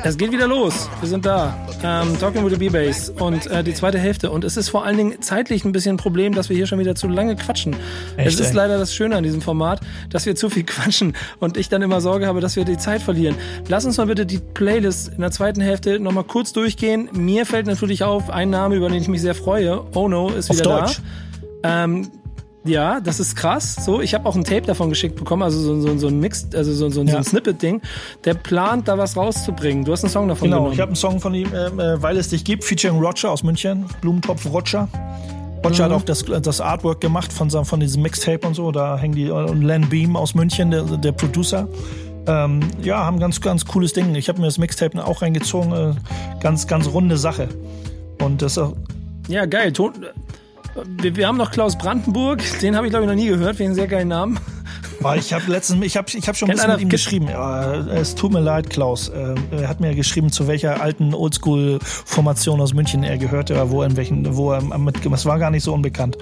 Es geht wieder los. Wir sind da. Ähm, Talking with the B-Bass und äh, die zweite Hälfte. Und es ist vor allen Dingen zeitlich ein bisschen ein Problem, dass wir hier schon wieder zu lange quatschen. Echt, es ist leider das Schöne an diesem Format, dass wir zu viel quatschen und ich dann immer Sorge habe, dass wir die Zeit verlieren. Lass uns mal bitte die Playlist in der zweiten Hälfte nochmal kurz durchgehen. Mir fällt natürlich auf, ein Name, über den ich mich sehr freue. Oh no, ist wieder Auf Deutsch. da. Ähm, ja, das ist krass. So, ich habe auch ein Tape davon geschickt bekommen, also so, so, so ein Mix, also so, so, ja. so ein Snippet-Ding. Der plant, da was rauszubringen. Du hast einen Song davon genau, genommen. ich habe einen Song von ihm, äh, äh, weil es dich gibt, featuring Roger aus München, Blumentopf Roger. Roger mhm. hat auch das, das Artwork gemacht von, von diesem Mixtape und so. Da hängen die und Len Beam aus München, der, der Producer. Ähm, ja, haben ganz, ganz cooles Ding. Ich habe mir das Mixtape auch reingezogen. Äh, ganz, ganz runde Sache. Und das auch. Ja, geil. Ton, wir, wir haben noch Klaus Brandenburg, den habe ich glaube ich noch nie gehört, wegen sehr geilen Namen. Ich habe letztens, ich habe, ich habe schon ein bisschen mit ihm geschrieben. Es tut mir leid, Klaus. Äh, er hat mir geschrieben, zu welcher alten Oldschool-Formation aus München er gehörte, wo in welchen, wo er mit, es war gar nicht so unbekannt.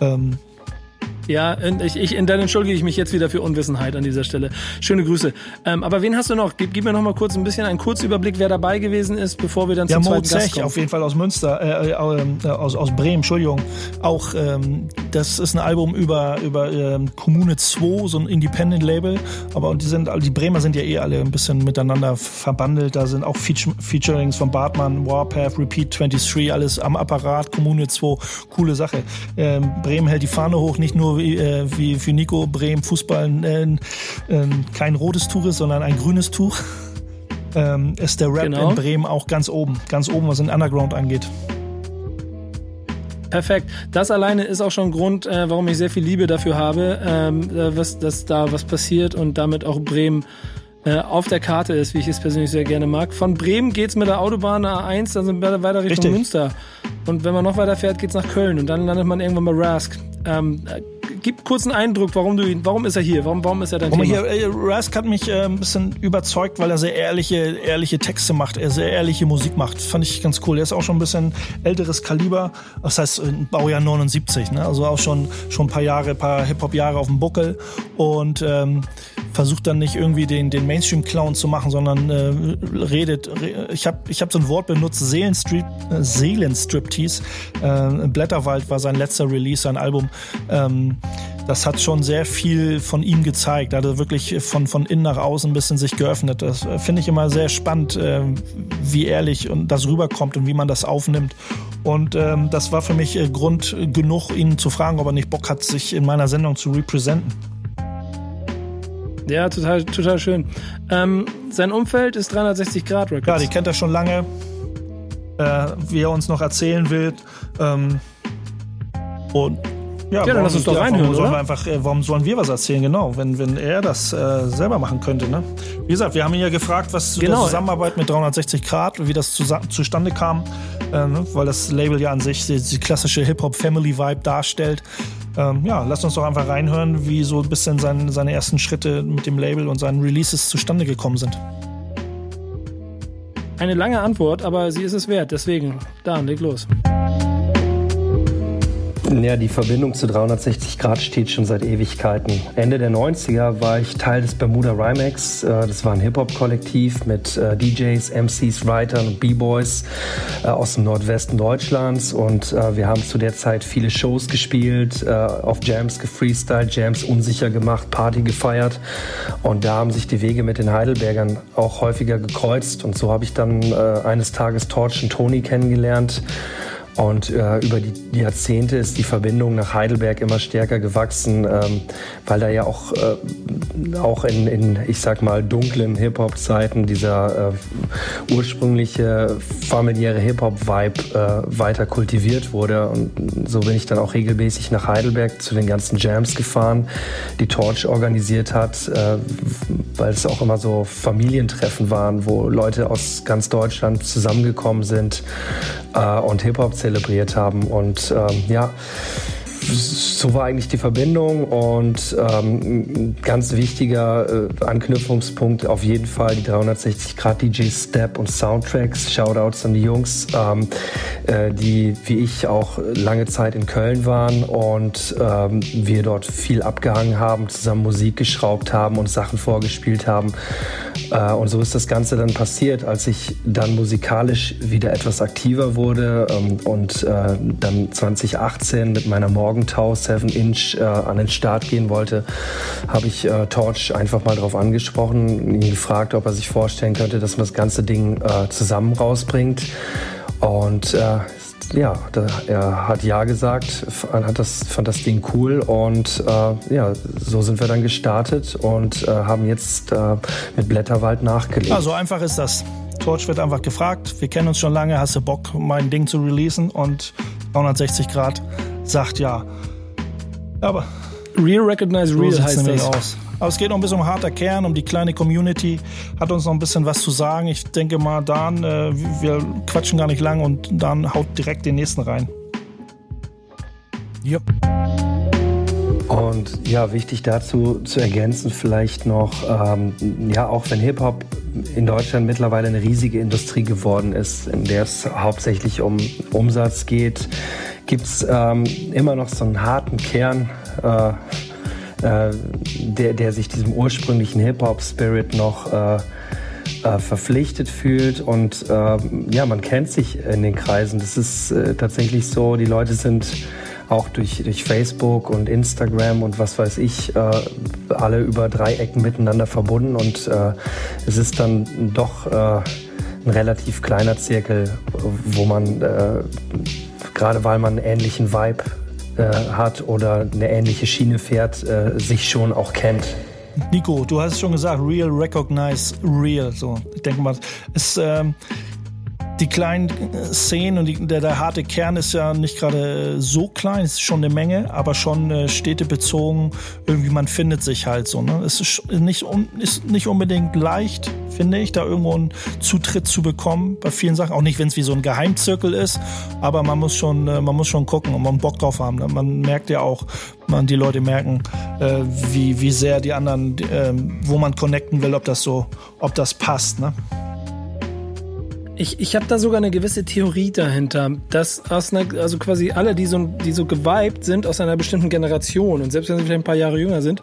Ähm, ja, ich, ich, dann entschuldige ich mich jetzt wieder für Unwissenheit an dieser Stelle. Schöne Grüße. Ähm, aber wen hast du noch? Gib, gib mir noch mal kurz ein bisschen einen Kurzüberblick, wer dabei gewesen ist, bevor wir dann ja, zum zweiten Zech, Gast kommen. auf jeden Fall aus Münster, äh, äh, aus, aus Bremen, Entschuldigung. Auch ähm, das ist ein Album über über ähm, Kommune 2, so ein Independent Label. Aber und die sind, die Bremer sind ja eh alle ein bisschen miteinander verbandelt. Da sind auch Feature, Featurings von Bartmann, Warpath, Repeat 23, alles am Apparat, Kommune 2, coole Sache. Ähm, Bremen hält die Fahne hoch, nicht nur wie, äh, wie für Nico Bremen Fußball äh, äh, kein rotes Tuch ist, sondern ein grünes Tuch, ähm, ist der Rap genau. in Bremen auch ganz oben, ganz oben, was den Underground angeht. Perfekt. Das alleine ist auch schon ein Grund, äh, warum ich sehr viel Liebe dafür habe, ähm, äh, was, dass da was passiert und damit auch Bremen äh, auf der Karte ist, wie ich es persönlich sehr gerne mag. Von Bremen geht's mit der Autobahn A1, dann sind wir weiter Richtung Richtig. Münster. Und wenn man noch weiter fährt, geht's nach Köln und dann landet man irgendwann bei Rask. Ähm, gib kurz einen Eindruck, warum du ihn, warum ist er hier? Warum, warum ist er dein warum Thema? Hier, äh, Rask hat mich äh, ein bisschen überzeugt, weil er sehr ehrliche, ehrliche Texte macht, er sehr ehrliche Musik macht. Fand ich ganz cool. Er ist auch schon ein bisschen älteres Kaliber. Das heißt, Baujahr 79, ne? Also auch schon, schon ein paar Jahre, ein paar Hip-Hop-Jahre auf dem Buckel. Und ähm, versucht dann nicht irgendwie den, den Mainstream-Clown zu machen, sondern äh, redet. Re ich habe ich hab so ein Wort benutzt, Seelenstrip, äh, Seelenstriptease. Äh, Blätterwald war sein letzter Release, sein Album. Ähm, das hat schon sehr viel von ihm gezeigt. Er hat wirklich von, von innen nach außen ein bisschen sich geöffnet. Das äh, finde ich immer sehr spannend, äh, wie ehrlich und das rüberkommt und wie man das aufnimmt. Und ähm, das war für mich äh, Grund genug, ihn zu fragen, ob er nicht Bock hat, sich in meiner Sendung zu representen. Ja, total, total schön. Ähm, sein Umfeld ist 360 Grad Records. Ja, die kennt er schon lange. Äh, wie er uns noch erzählen will. Ähm, und ja, ja dann lass uns doch reinhören, warum sollen wir einfach, äh, warum sollen wir was erzählen? Genau, wenn, wenn er das äh, selber machen könnte. Ne? Wie gesagt, wir haben ihn ja gefragt, was genau. der Zusammenarbeit mit 360 Grad, wie das zu, zustande kam, äh, ne? weil das Label ja an sich die, die klassische Hip-Hop-Family-Vibe darstellt. Ähm, ja, lasst uns doch einfach reinhören, wie so ein bisschen sein, seine ersten Schritte mit dem Label und seinen Releases zustande gekommen sind. Eine lange Antwort, aber sie ist es wert. Deswegen, Dan, leg los. Ja, die Verbindung zu 360 Grad steht schon seit Ewigkeiten. Ende der 90er war ich Teil des Bermuda Rhymex. Äh, das war ein Hip-Hop-Kollektiv mit äh, DJs, MCs, Writern und B-Boys äh, aus dem Nordwesten Deutschlands. Und wir haben zu der Zeit viele Shows gespielt, auf Jams gefreestylt, Jams unsicher gemacht, Party gefeiert. Und da haben sich die Wege mit den Heidelbergern auch häufiger gekreuzt. Und so habe ich dann eines Tages Torch und Tony kennengelernt. Und äh, über die Jahrzehnte ist die Verbindung nach Heidelberg immer stärker gewachsen, ähm, weil da ja auch, äh, auch in, in, ich sag mal, dunklen Hip-Hop-Zeiten dieser äh, ursprüngliche familiäre Hip-Hop-Vibe äh, weiter kultiviert wurde. Und so bin ich dann auch regelmäßig nach Heidelberg zu den ganzen Jams gefahren, die Torch organisiert hat, äh, weil es auch immer so Familientreffen waren, wo Leute aus ganz Deutschland zusammengekommen sind äh, und Hip-Hop zelebriert haben. Und ähm, ja, so war eigentlich die Verbindung und ähm, ganz wichtiger äh, Anknüpfungspunkt auf jeden Fall die 360 Grad DJ Step und Soundtracks. Shoutouts an die Jungs, ähm, äh, die wie ich auch lange Zeit in Köln waren und ähm, wir dort viel abgehangen haben, zusammen Musik geschraubt haben und Sachen vorgespielt haben. Äh, und so ist das Ganze dann passiert, als ich dann musikalisch wieder etwas aktiver wurde ähm, und äh, dann 2018 mit meiner Morgen Morgenthau 7 Inch äh, an den Start gehen wollte, habe ich Torch einfach mal darauf angesprochen, ihn gefragt, ob er sich vorstellen könnte, dass man das ganze Ding zusammen rausbringt. Und äh, ja, da, er hat ja gesagt, hat das, fand das Ding cool und äh, ja, so sind wir dann gestartet und äh, haben jetzt äh, mit Blätterwald nachgelegt. Ja, so einfach ist das. Torch wird einfach gefragt, wir kennen uns schon lange, hast du Bock, mein Ding zu releasen und 360 Grad sagt ja. Aber. Real Recognize Real so heißt das. Aus. Aber es geht noch ein bisschen um harter Kern, um die kleine Community. Hat uns noch ein bisschen was zu sagen. Ich denke mal, Dan, äh, wir quatschen gar nicht lang und Dan haut direkt den nächsten rein. Yep. Und ja, wichtig dazu zu ergänzen vielleicht noch, ähm, ja, auch wenn Hip-Hop in Deutschland mittlerweile eine riesige Industrie geworden ist, in der es hauptsächlich um Umsatz geht, gibt es ähm, immer noch so einen harten Kern, äh, äh, der, der sich diesem ursprünglichen Hip-Hop-Spirit noch äh, äh, verpflichtet fühlt. Und äh, ja, man kennt sich in den Kreisen. Das ist äh, tatsächlich so, die Leute sind auch durch, durch Facebook und Instagram und was weiß ich, äh, alle über drei Ecken miteinander verbunden. Und äh, es ist dann doch äh, ein relativ kleiner Zirkel, wo man äh, gerade weil man einen ähnlichen Vibe äh, hat oder eine ähnliche Schiene fährt, äh, sich schon auch kennt. Nico, du hast es schon gesagt, real, recognize, real. So, ich denke mal, es, ähm, die kleinen Szenen und die, der, der harte Kern ist ja nicht gerade so klein, es ist schon eine Menge, aber schon äh, städtebezogen. Irgendwie man findet sich halt so. Ne? Es ist nicht, ist nicht unbedingt leicht, finde ich, da irgendwo einen Zutritt zu bekommen bei vielen Sachen. Auch nicht, wenn es wie so ein Geheimzirkel ist, aber man muss schon, äh, man muss schon gucken und man Bock drauf haben. Ne? Man merkt ja auch, man die Leute merken, äh, wie, wie sehr die anderen, äh, wo man connecten will, ob das so, ob das passt. Ne? Ich, ich habe da sogar eine gewisse Theorie dahinter, dass aus einer, also quasi alle, die so, die so geweibt sind aus einer bestimmten Generation und selbst wenn sie vielleicht ein paar Jahre jünger sind,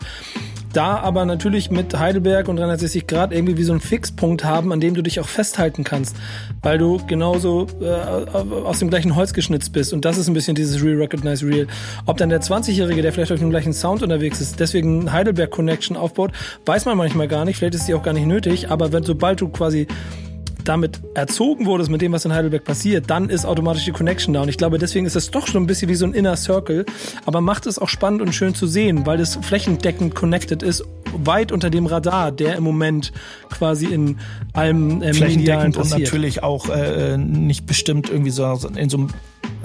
da aber natürlich mit Heidelberg und 360 Grad irgendwie wie so einen Fixpunkt haben, an dem du dich auch festhalten kannst, weil du genauso äh, aus dem gleichen Holz geschnitzt bist. Und das ist ein bisschen dieses Real Recognize Real. Ob dann der 20-Jährige, der vielleicht auf dem gleichen Sound unterwegs ist, deswegen Heidelberg Connection aufbaut, weiß man manchmal gar nicht, vielleicht ist die auch gar nicht nötig, aber wenn sobald du quasi damit erzogen wurdest, mit dem, was in Heidelberg passiert, dann ist automatisch die Connection da. Und ich glaube, deswegen ist es doch schon ein bisschen wie so ein Inner Circle, aber macht es auch spannend und schön zu sehen, weil es flächendeckend connected ist, weit unter dem Radar, der im Moment quasi in allem äh, Medialen passiert. Und natürlich auch äh, nicht bestimmt irgendwie so in so einem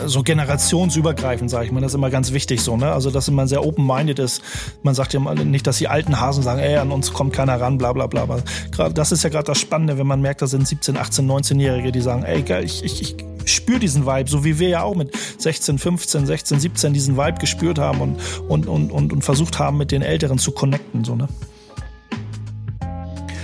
so generationsübergreifend, sage ich mal, das ist immer ganz wichtig so, ne? Also, dass man sehr open-minded ist. Man sagt ja nicht, dass die alten Hasen sagen, ey, an uns kommt keiner ran, bla bla bla. Aber grad, das ist ja gerade das Spannende, wenn man merkt, da sind 17, 18, 19-Jährige, die sagen, ey, geil, ich, ich, ich spüre diesen Vibe, so wie wir ja auch mit 16, 15, 16, 17 diesen Vibe gespürt haben und, und, und, und, und versucht haben, mit den Älteren zu connecten, so, ne?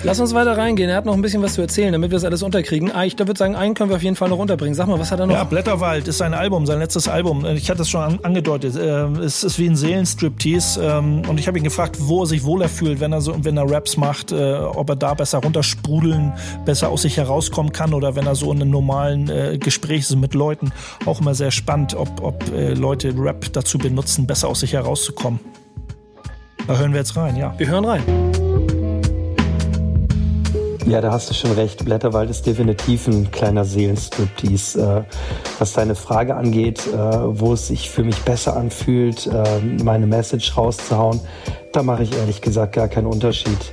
Lass uns weiter reingehen. Er hat noch ein bisschen was zu erzählen, damit wir das alles unterkriegen. Ah, ich würde sagen, einen können wir auf jeden Fall noch unterbringen. Sag mal, was hat er noch? Ja, Blätterwald ist sein Album, sein letztes Album. Ich hatte es schon angedeutet. Ähm, es ist wie ein Seelenstriptease. Ähm, und ich habe ihn gefragt, wo er sich wohler fühlt, wenn er so, wenn er Raps macht, äh, ob er da besser runtersprudeln, besser aus sich herauskommen kann oder wenn er so in einem normalen äh, Gespräch ist mit Leuten. Auch immer sehr spannend, ob, ob äh, Leute Rap dazu benutzen, besser aus sich herauszukommen. Da hören wir jetzt rein, ja. Wir hören rein. Ja, da hast du schon recht. Blätterwald ist definitiv ein kleiner Seelenstriptease. Äh, was deine Frage angeht, äh, wo es sich für mich besser anfühlt, äh, meine Message rauszuhauen, da mache ich ehrlich gesagt gar keinen Unterschied.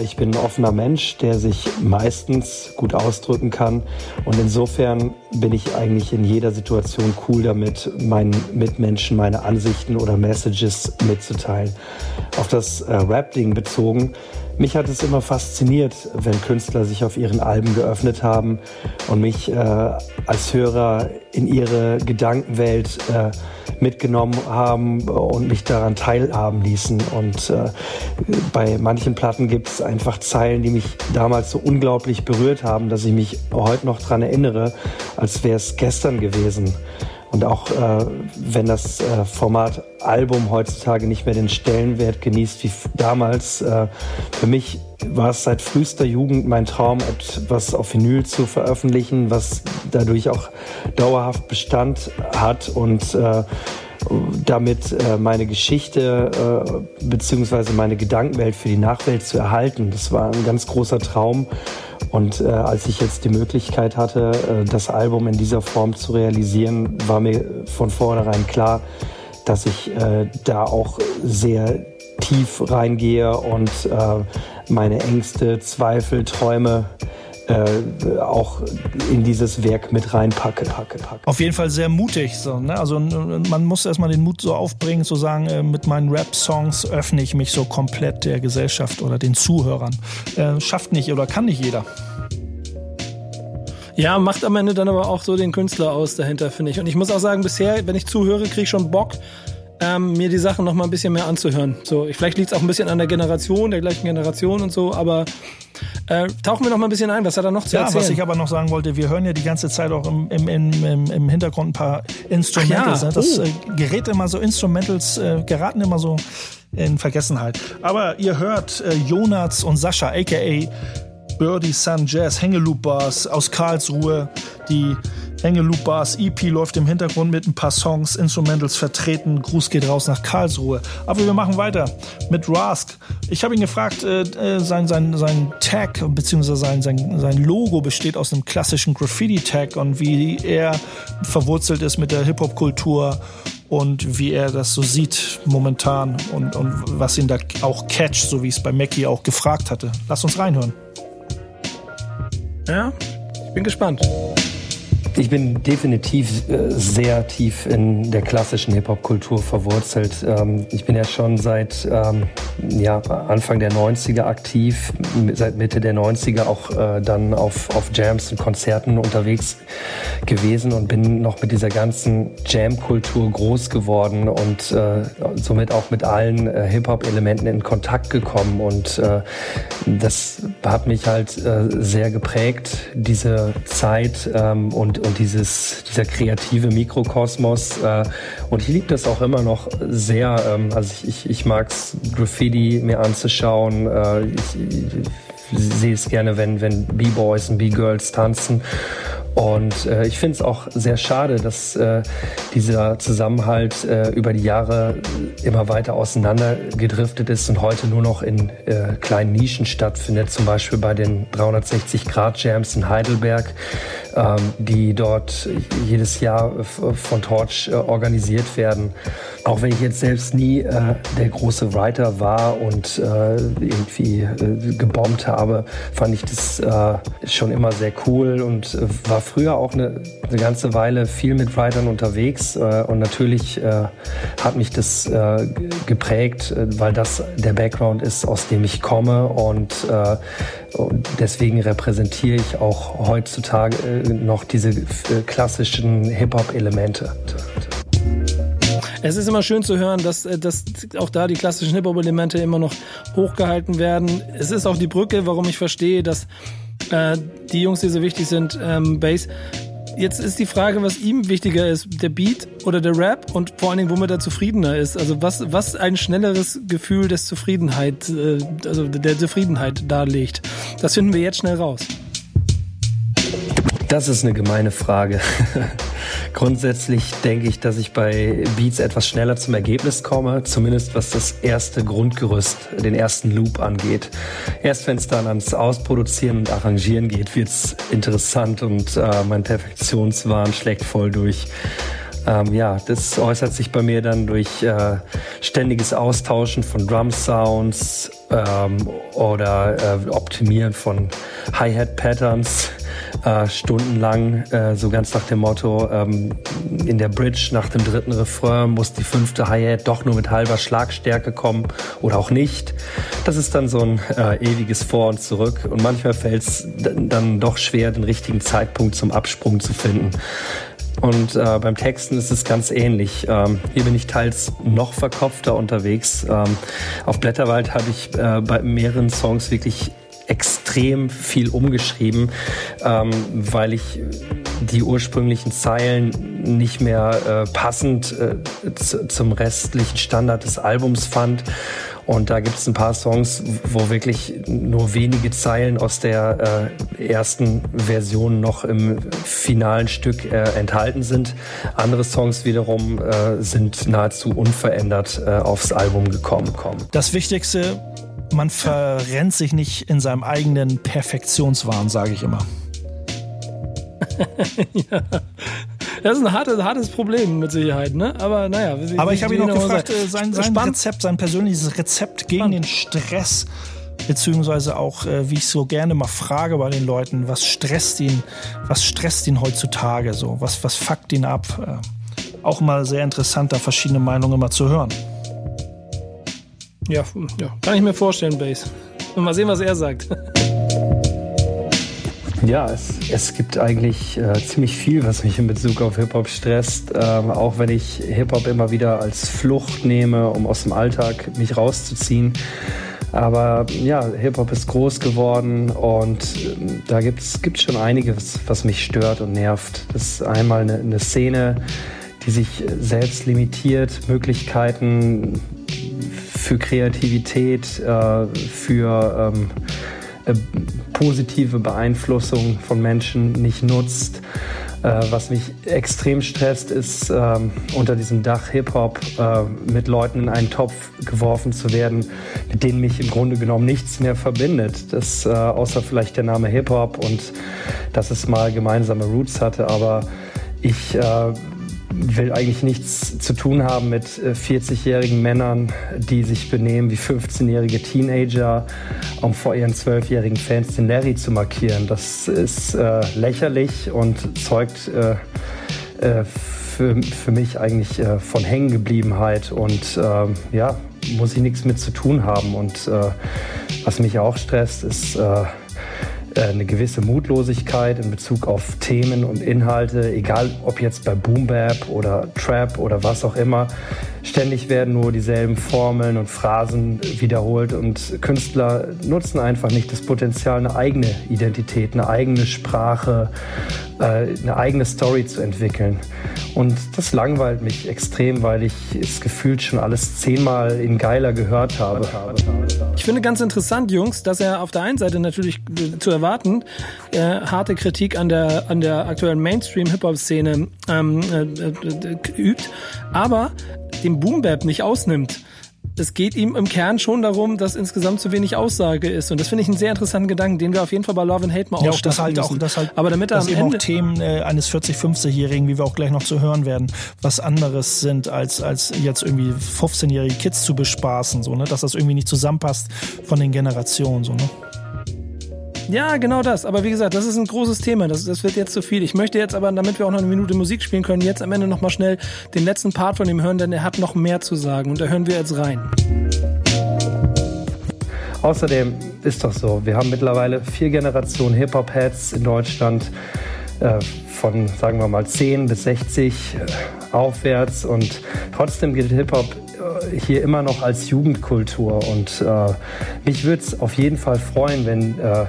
Ich bin ein offener Mensch, der sich meistens gut ausdrücken kann. Und insofern bin ich eigentlich in jeder Situation cool damit, meinen Mitmenschen meine Ansichten oder Messages mitzuteilen. Auf das Rap-Ding bezogen, mich hat es immer fasziniert, wenn Künstler sich auf ihren Alben geöffnet haben und mich äh, als Hörer in ihre Gedankenwelt äh, mitgenommen haben und mich daran teilhaben ließen. Und äh, bei manchen Platten gibt es einfach Zeilen, die mich damals so unglaublich berührt haben, dass ich mich heute noch daran erinnere, als wäre es gestern gewesen. Und auch äh, wenn das äh, Format Album heutzutage nicht mehr den Stellenwert genießt wie damals, äh, für mich war es seit frühester Jugend mein Traum, etwas auf Vinyl zu veröffentlichen, was dadurch auch dauerhaft Bestand hat und äh, damit äh, meine Geschichte äh, beziehungsweise meine Gedankenwelt für die Nachwelt zu erhalten. Das war ein ganz großer Traum. Und äh, als ich jetzt die Möglichkeit hatte, äh, das Album in dieser Form zu realisieren, war mir von vornherein klar, dass ich äh, da auch sehr tief reingehe und äh, meine Ängste, Zweifel, Träume äh, auch in dieses Werk mit reinpacke. Packe, packe. Auf jeden Fall sehr mutig. So, ne? Also man muss erstmal den Mut so aufbringen, zu sagen, äh, mit meinen Rap-Songs öffne ich mich so komplett der Gesellschaft oder den Zuhörern. Äh, schafft nicht oder kann nicht jeder. Ja, macht am Ende dann aber auch so den Künstler aus dahinter, finde ich. Und ich muss auch sagen, bisher, wenn ich zuhöre, kriege ich schon Bock, ähm, mir die Sachen noch mal ein bisschen mehr anzuhören. So, vielleicht liegt es auch ein bisschen an der Generation, der gleichen Generation und so, aber äh, tauchen wir noch mal ein bisschen ein. Was hat er noch zu ja, erzählen? was ich aber noch sagen wollte, wir hören ja die ganze Zeit auch im, im, im, im Hintergrund ein paar Instrumentals. Ja. Ne? Das oh. äh, gerät immer so, Instrumentals äh, geraten immer so in Vergessenheit. Aber ihr hört äh, Jonas und Sascha, aka Birdie Sun Jazz, Hängeloop Bars aus Karlsruhe, die Hängeloop Bars EP läuft im Hintergrund mit ein paar Songs, Instrumentals vertreten. Gruß geht raus nach Karlsruhe. Aber wir machen weiter mit Rask. Ich habe ihn gefragt, äh, äh, sein, sein, sein Tag bzw. Sein, sein, sein Logo besteht aus einem klassischen Graffiti-Tag und wie er verwurzelt ist mit der Hip-Hop-Kultur und wie er das so sieht momentan und, und was ihn da auch catcht, so wie ich es bei Mackie auch gefragt hatte. Lass uns reinhören. Ja, bin gespannt. Ich bin definitiv äh, sehr tief in der klassischen Hip-Hop-Kultur verwurzelt. Ähm, ich bin ja schon seit ähm, Anfang der 90er aktiv, seit Mitte der 90er auch äh, dann auf, auf Jams und Konzerten unterwegs gewesen und bin noch mit dieser ganzen Jam-Kultur groß geworden und äh, somit auch mit allen Hip-Hop-Elementen in Kontakt gekommen. Und das hat mich halt sehr geprägt, diese Zeit ähm, und und dieses, dieser kreative Mikrokosmos. Äh, und ich liebe das auch immer noch sehr. Ähm, also ich, ich, ich mag es, Graffiti mir anzuschauen. Äh, ich, ich sehe es gerne, wenn, wenn B-Boys und B-Girls tanzen. Und äh, ich finde es auch sehr schade, dass äh, dieser Zusammenhalt äh, über die Jahre immer weiter auseinandergedriftet ist und heute nur noch in äh, kleinen Nischen stattfindet, zum Beispiel bei den 360 Grad Jams in Heidelberg, ähm, die dort jedes Jahr von Torch äh, organisiert werden. Auch wenn ich jetzt selbst nie äh, der große Writer war und äh, irgendwie äh, gebombt habe, fand ich das äh, schon immer sehr cool und äh, war früher auch eine, eine ganze Weile viel mit Writern unterwegs äh, und natürlich äh, hat mich das äh, geprägt, äh, weil das der Background ist, aus dem ich komme und, äh, und deswegen repräsentiere ich auch heutzutage äh, noch diese klassischen Hip-Hop-Elemente. Es ist immer schön zu hören, dass, dass auch da die klassischen Hip-Hop-Elemente immer noch hochgehalten werden. Es ist auch die Brücke, warum ich verstehe, dass äh, die Jungs, die so wichtig sind, ähm, Bass. Jetzt ist die Frage, was ihm wichtiger ist, der Beat oder der Rap und vor allen Dingen, womit er zufriedener ist. Also was, was ein schnelleres Gefühl des Zufriedenheit, äh, also der Zufriedenheit darlegt. Das finden wir jetzt schnell raus. Das ist eine gemeine Frage. Grundsätzlich denke ich, dass ich bei Beats etwas schneller zum Ergebnis komme, zumindest was das erste Grundgerüst, den ersten Loop angeht. Erst wenn es dann ans Ausproduzieren und Arrangieren geht, wird's interessant und äh, mein Perfektionswahn schlägt voll durch. Ähm, ja, das äußert sich bei mir dann durch äh, ständiges Austauschen von Drum Sounds ähm, oder äh, Optimieren von Hi-Hat-Patterns äh, stundenlang, äh, so ganz nach dem Motto, ähm, in der Bridge nach dem dritten Refrain muss die fünfte Hi-Hat doch nur mit halber Schlagstärke kommen oder auch nicht. Das ist dann so ein äh, ewiges Vor und Zurück und manchmal fällt es dann doch schwer, den richtigen Zeitpunkt zum Absprung zu finden. Und äh, beim Texten ist es ganz ähnlich. Ähm, hier bin ich teils noch verkopfter unterwegs. Ähm, auf Blätterwald habe ich äh, bei mehreren Songs wirklich extrem viel umgeschrieben, ähm, weil ich die ursprünglichen Zeilen nicht mehr äh, passend äh, zum restlichen Standard des Albums fand. Und da gibt es ein paar Songs, wo wirklich nur wenige Zeilen aus der äh, ersten Version noch im finalen Stück äh, enthalten sind. Andere Songs wiederum äh, sind nahezu unverändert äh, aufs Album gekommen. Das Wichtigste man verrennt sich nicht in seinem eigenen Perfektionswahn, sage ich immer. ja. Das ist ein hartes, hartes Problem mit Sicherheit, ne? Aber naja. Aber ich habe ihn noch gefragt, sein, sein Rezept, sein persönliches Rezept gegen Spannend. den Stress, beziehungsweise auch, äh, wie ich so gerne mal frage bei den Leuten, was stresst ihn, was stresst ihn heutzutage so, was, was fuckt ihn ab? Äh, auch mal sehr interessant, da verschiedene Meinungen mal zu hören. Ja, ja, kann ich mir vorstellen, Base. Und mal sehen, was er sagt. Ja, es, es gibt eigentlich äh, ziemlich viel, was mich in Bezug auf Hip-Hop stresst. Ähm, auch wenn ich Hip-Hop immer wieder als Flucht nehme, um aus dem Alltag mich rauszuziehen. Aber ja, Hip-Hop ist groß geworden und äh, da gibt es schon einiges, was mich stört und nervt. Das ist einmal eine, eine Szene, die sich selbst limitiert, Möglichkeiten für Kreativität, äh, für ähm, äh, positive Beeinflussung von Menschen nicht nutzt. Äh, was mich extrem stresst, ist ähm, unter diesem Dach Hip-Hop mit Leuten in einen Topf geworfen zu werden, mit denen mich im Grunde genommen nichts mehr verbindet. Das, außer vielleicht der Name Hip-Hop und dass es mal gemeinsame Roots hatte. Aber ich will eigentlich nichts zu tun haben mit 40-jährigen äh, Männern, die sich benehmen wie 15-jährige Teenager, um vor ihren 12-jährigen Fans den Larry zu markieren. Das ist äh, lächerlich und zeugt äh, äh, für, für mich eigentlich äh, von Hängengebliebenheit und ähm, ja, muss ich nichts mit zu tun haben. Und äh, was mich auch stresst, ist eine gewisse Mutlosigkeit in Bezug auf Themen und Inhalte, egal ob jetzt bei Boom Bap oder Trap oder was auch immer. Ständig werden nur dieselben Formeln und Phrasen wiederholt und Künstler nutzen einfach nicht das Potenzial, eine eigene Identität, eine eigene Sprache, äh, eine eigene Story zu entwickeln. Und das langweilt mich extrem, weil ich es gefühlt schon alles zehnmal in geiler gehört habe. Ich finde ganz interessant, Jungs, dass er auf der einen Seite natürlich zu erwarten äh, harte Kritik an der an der aktuellen Mainstream-Hip-Hop-Szene ähm, äh, äh, übt, aber den Boom Bap nicht ausnimmt es geht ihm im Kern schon darum, dass insgesamt zu wenig Aussage ist. Und das finde ich einen sehr interessanten Gedanken, den wir auf jeden Fall bei Love and Hate mal ja, auch das halt müssen. Auch, das halt, Aber damit er am Ende auch Themen äh, eines 40, 50-Jährigen, wie wir auch gleich noch zu hören werden, was anderes sind, als, als jetzt irgendwie 15-jährige Kids zu bespaßen, so, ne? dass das irgendwie nicht zusammenpasst von den Generationen. So, ne? Ja, genau das. Aber wie gesagt, das ist ein großes Thema. Das, das wird jetzt zu viel. Ich möchte jetzt aber, damit wir auch noch eine Minute Musik spielen können, jetzt am Ende nochmal schnell den letzten Part von ihm hören, denn er hat noch mehr zu sagen. Und da hören wir jetzt rein. Außerdem ist doch so, wir haben mittlerweile vier Generationen Hip-Hop-Heads in Deutschland. Äh, von, sagen wir mal, 10 bis 60 äh, aufwärts. Und trotzdem gilt Hip-Hop äh, hier immer noch als Jugendkultur. Und äh, mich würde es auf jeden Fall freuen, wenn äh,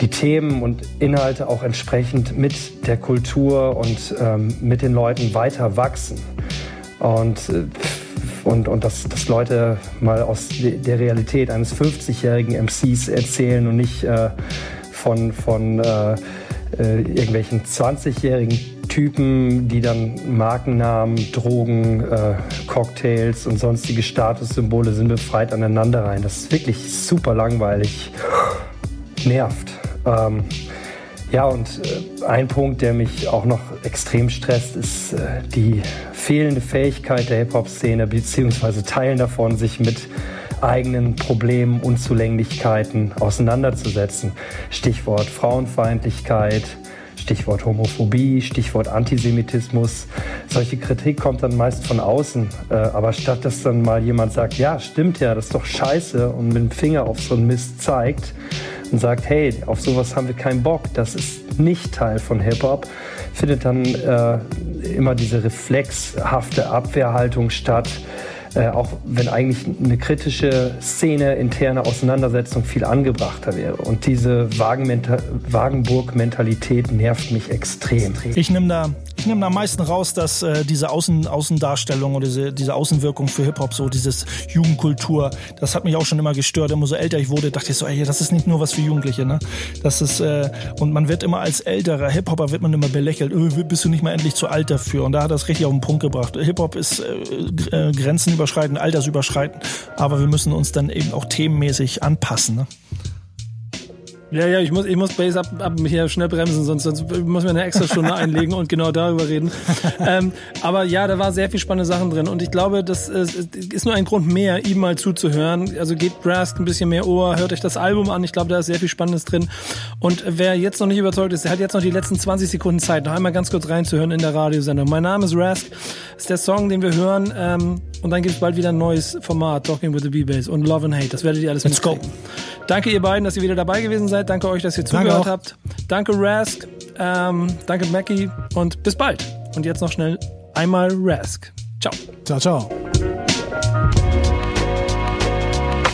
die Themen und Inhalte auch entsprechend mit der Kultur und ähm, mit den Leuten weiter wachsen. Und, und, und dass, dass Leute mal aus der Realität eines 50-jährigen MCs erzählen und nicht äh, von, von äh, irgendwelchen 20-jährigen Typen, die dann Markennamen, Drogen, äh, Cocktails und sonstige Statussymbole sind befreit aneinander rein. Das ist wirklich super langweilig. Nervt. Ähm, ja, und äh, ein Punkt, der mich auch noch extrem stresst, ist äh, die fehlende Fähigkeit der Hip-Hop-Szene, beziehungsweise Teilen davon, sich mit eigenen Problemen, Unzulänglichkeiten auseinanderzusetzen. Stichwort Frauenfeindlichkeit, Stichwort Homophobie, Stichwort Antisemitismus. Solche Kritik kommt dann meist von außen. Äh, aber statt dass dann mal jemand sagt, ja, stimmt ja, das ist doch scheiße und mit dem Finger auf so einen Mist zeigt und sagt, hey, auf sowas haben wir keinen Bock, das ist nicht Teil von Hip-Hop, findet dann äh, immer diese reflexhafte Abwehrhaltung statt äh, auch wenn eigentlich eine kritische Szene, interne Auseinandersetzung viel angebrachter wäre. Und diese Wagenburg-Mentalität nervt mich extrem. Ich nehme da ich nehme am meisten raus, dass äh, diese Außen, Außendarstellung oder diese, diese Außenwirkung für Hip-Hop, so dieses Jugendkultur, das hat mich auch schon immer gestört. Umso älter ich wurde, dachte ich so, ey, das ist nicht nur was für Jugendliche, ne? Das ist, äh, und man wird immer als älterer Hip-Hopper wird man immer belächelt, öh, bist du nicht mal endlich zu alt dafür? Und da hat das richtig auf den Punkt gebracht. Hip-Hop ist äh, äh, grenzenüberschreitend, altersüberschreitend, aber wir müssen uns dann eben auch themenmäßig anpassen, ne? Ja, ja, ich muss, ich muss Base ab, ab hier schnell bremsen, sonst, sonst muss mir eine extra Stunde einlegen und genau darüber reden. ähm, aber ja, da war sehr viel spannende Sachen drin und ich glaube, das ist, ist nur ein Grund mehr, ihm mal zuzuhören. Also gebt Brask ein bisschen mehr Ohr, hört euch das Album an. Ich glaube, da ist sehr viel Spannendes drin. Und wer jetzt noch nicht überzeugt ist, der hat jetzt noch die letzten 20 Sekunden Zeit, noch einmal ganz kurz reinzuhören in der Radiosendung. Mein Name ist Rask, ist der Song, den wir hören. Ähm, und dann gibt es bald wieder ein neues Format, Talking with the B-Bass und Love and Hate. Das werdet ihr alles Let's mitkriegen. go. Danke ihr beiden, dass ihr wieder dabei gewesen seid. Danke euch, dass ihr danke zugehört auch. habt. Danke Rask, ähm, danke Mackie und bis bald. Und jetzt noch schnell einmal Rask. Ciao. Ciao, ciao.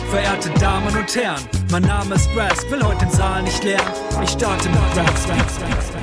Verehrte Damen und Herren, mein Name ist Rask, will heute den Saal nicht leeren. Ich starte mit Rask. Rask, Rask, Rask.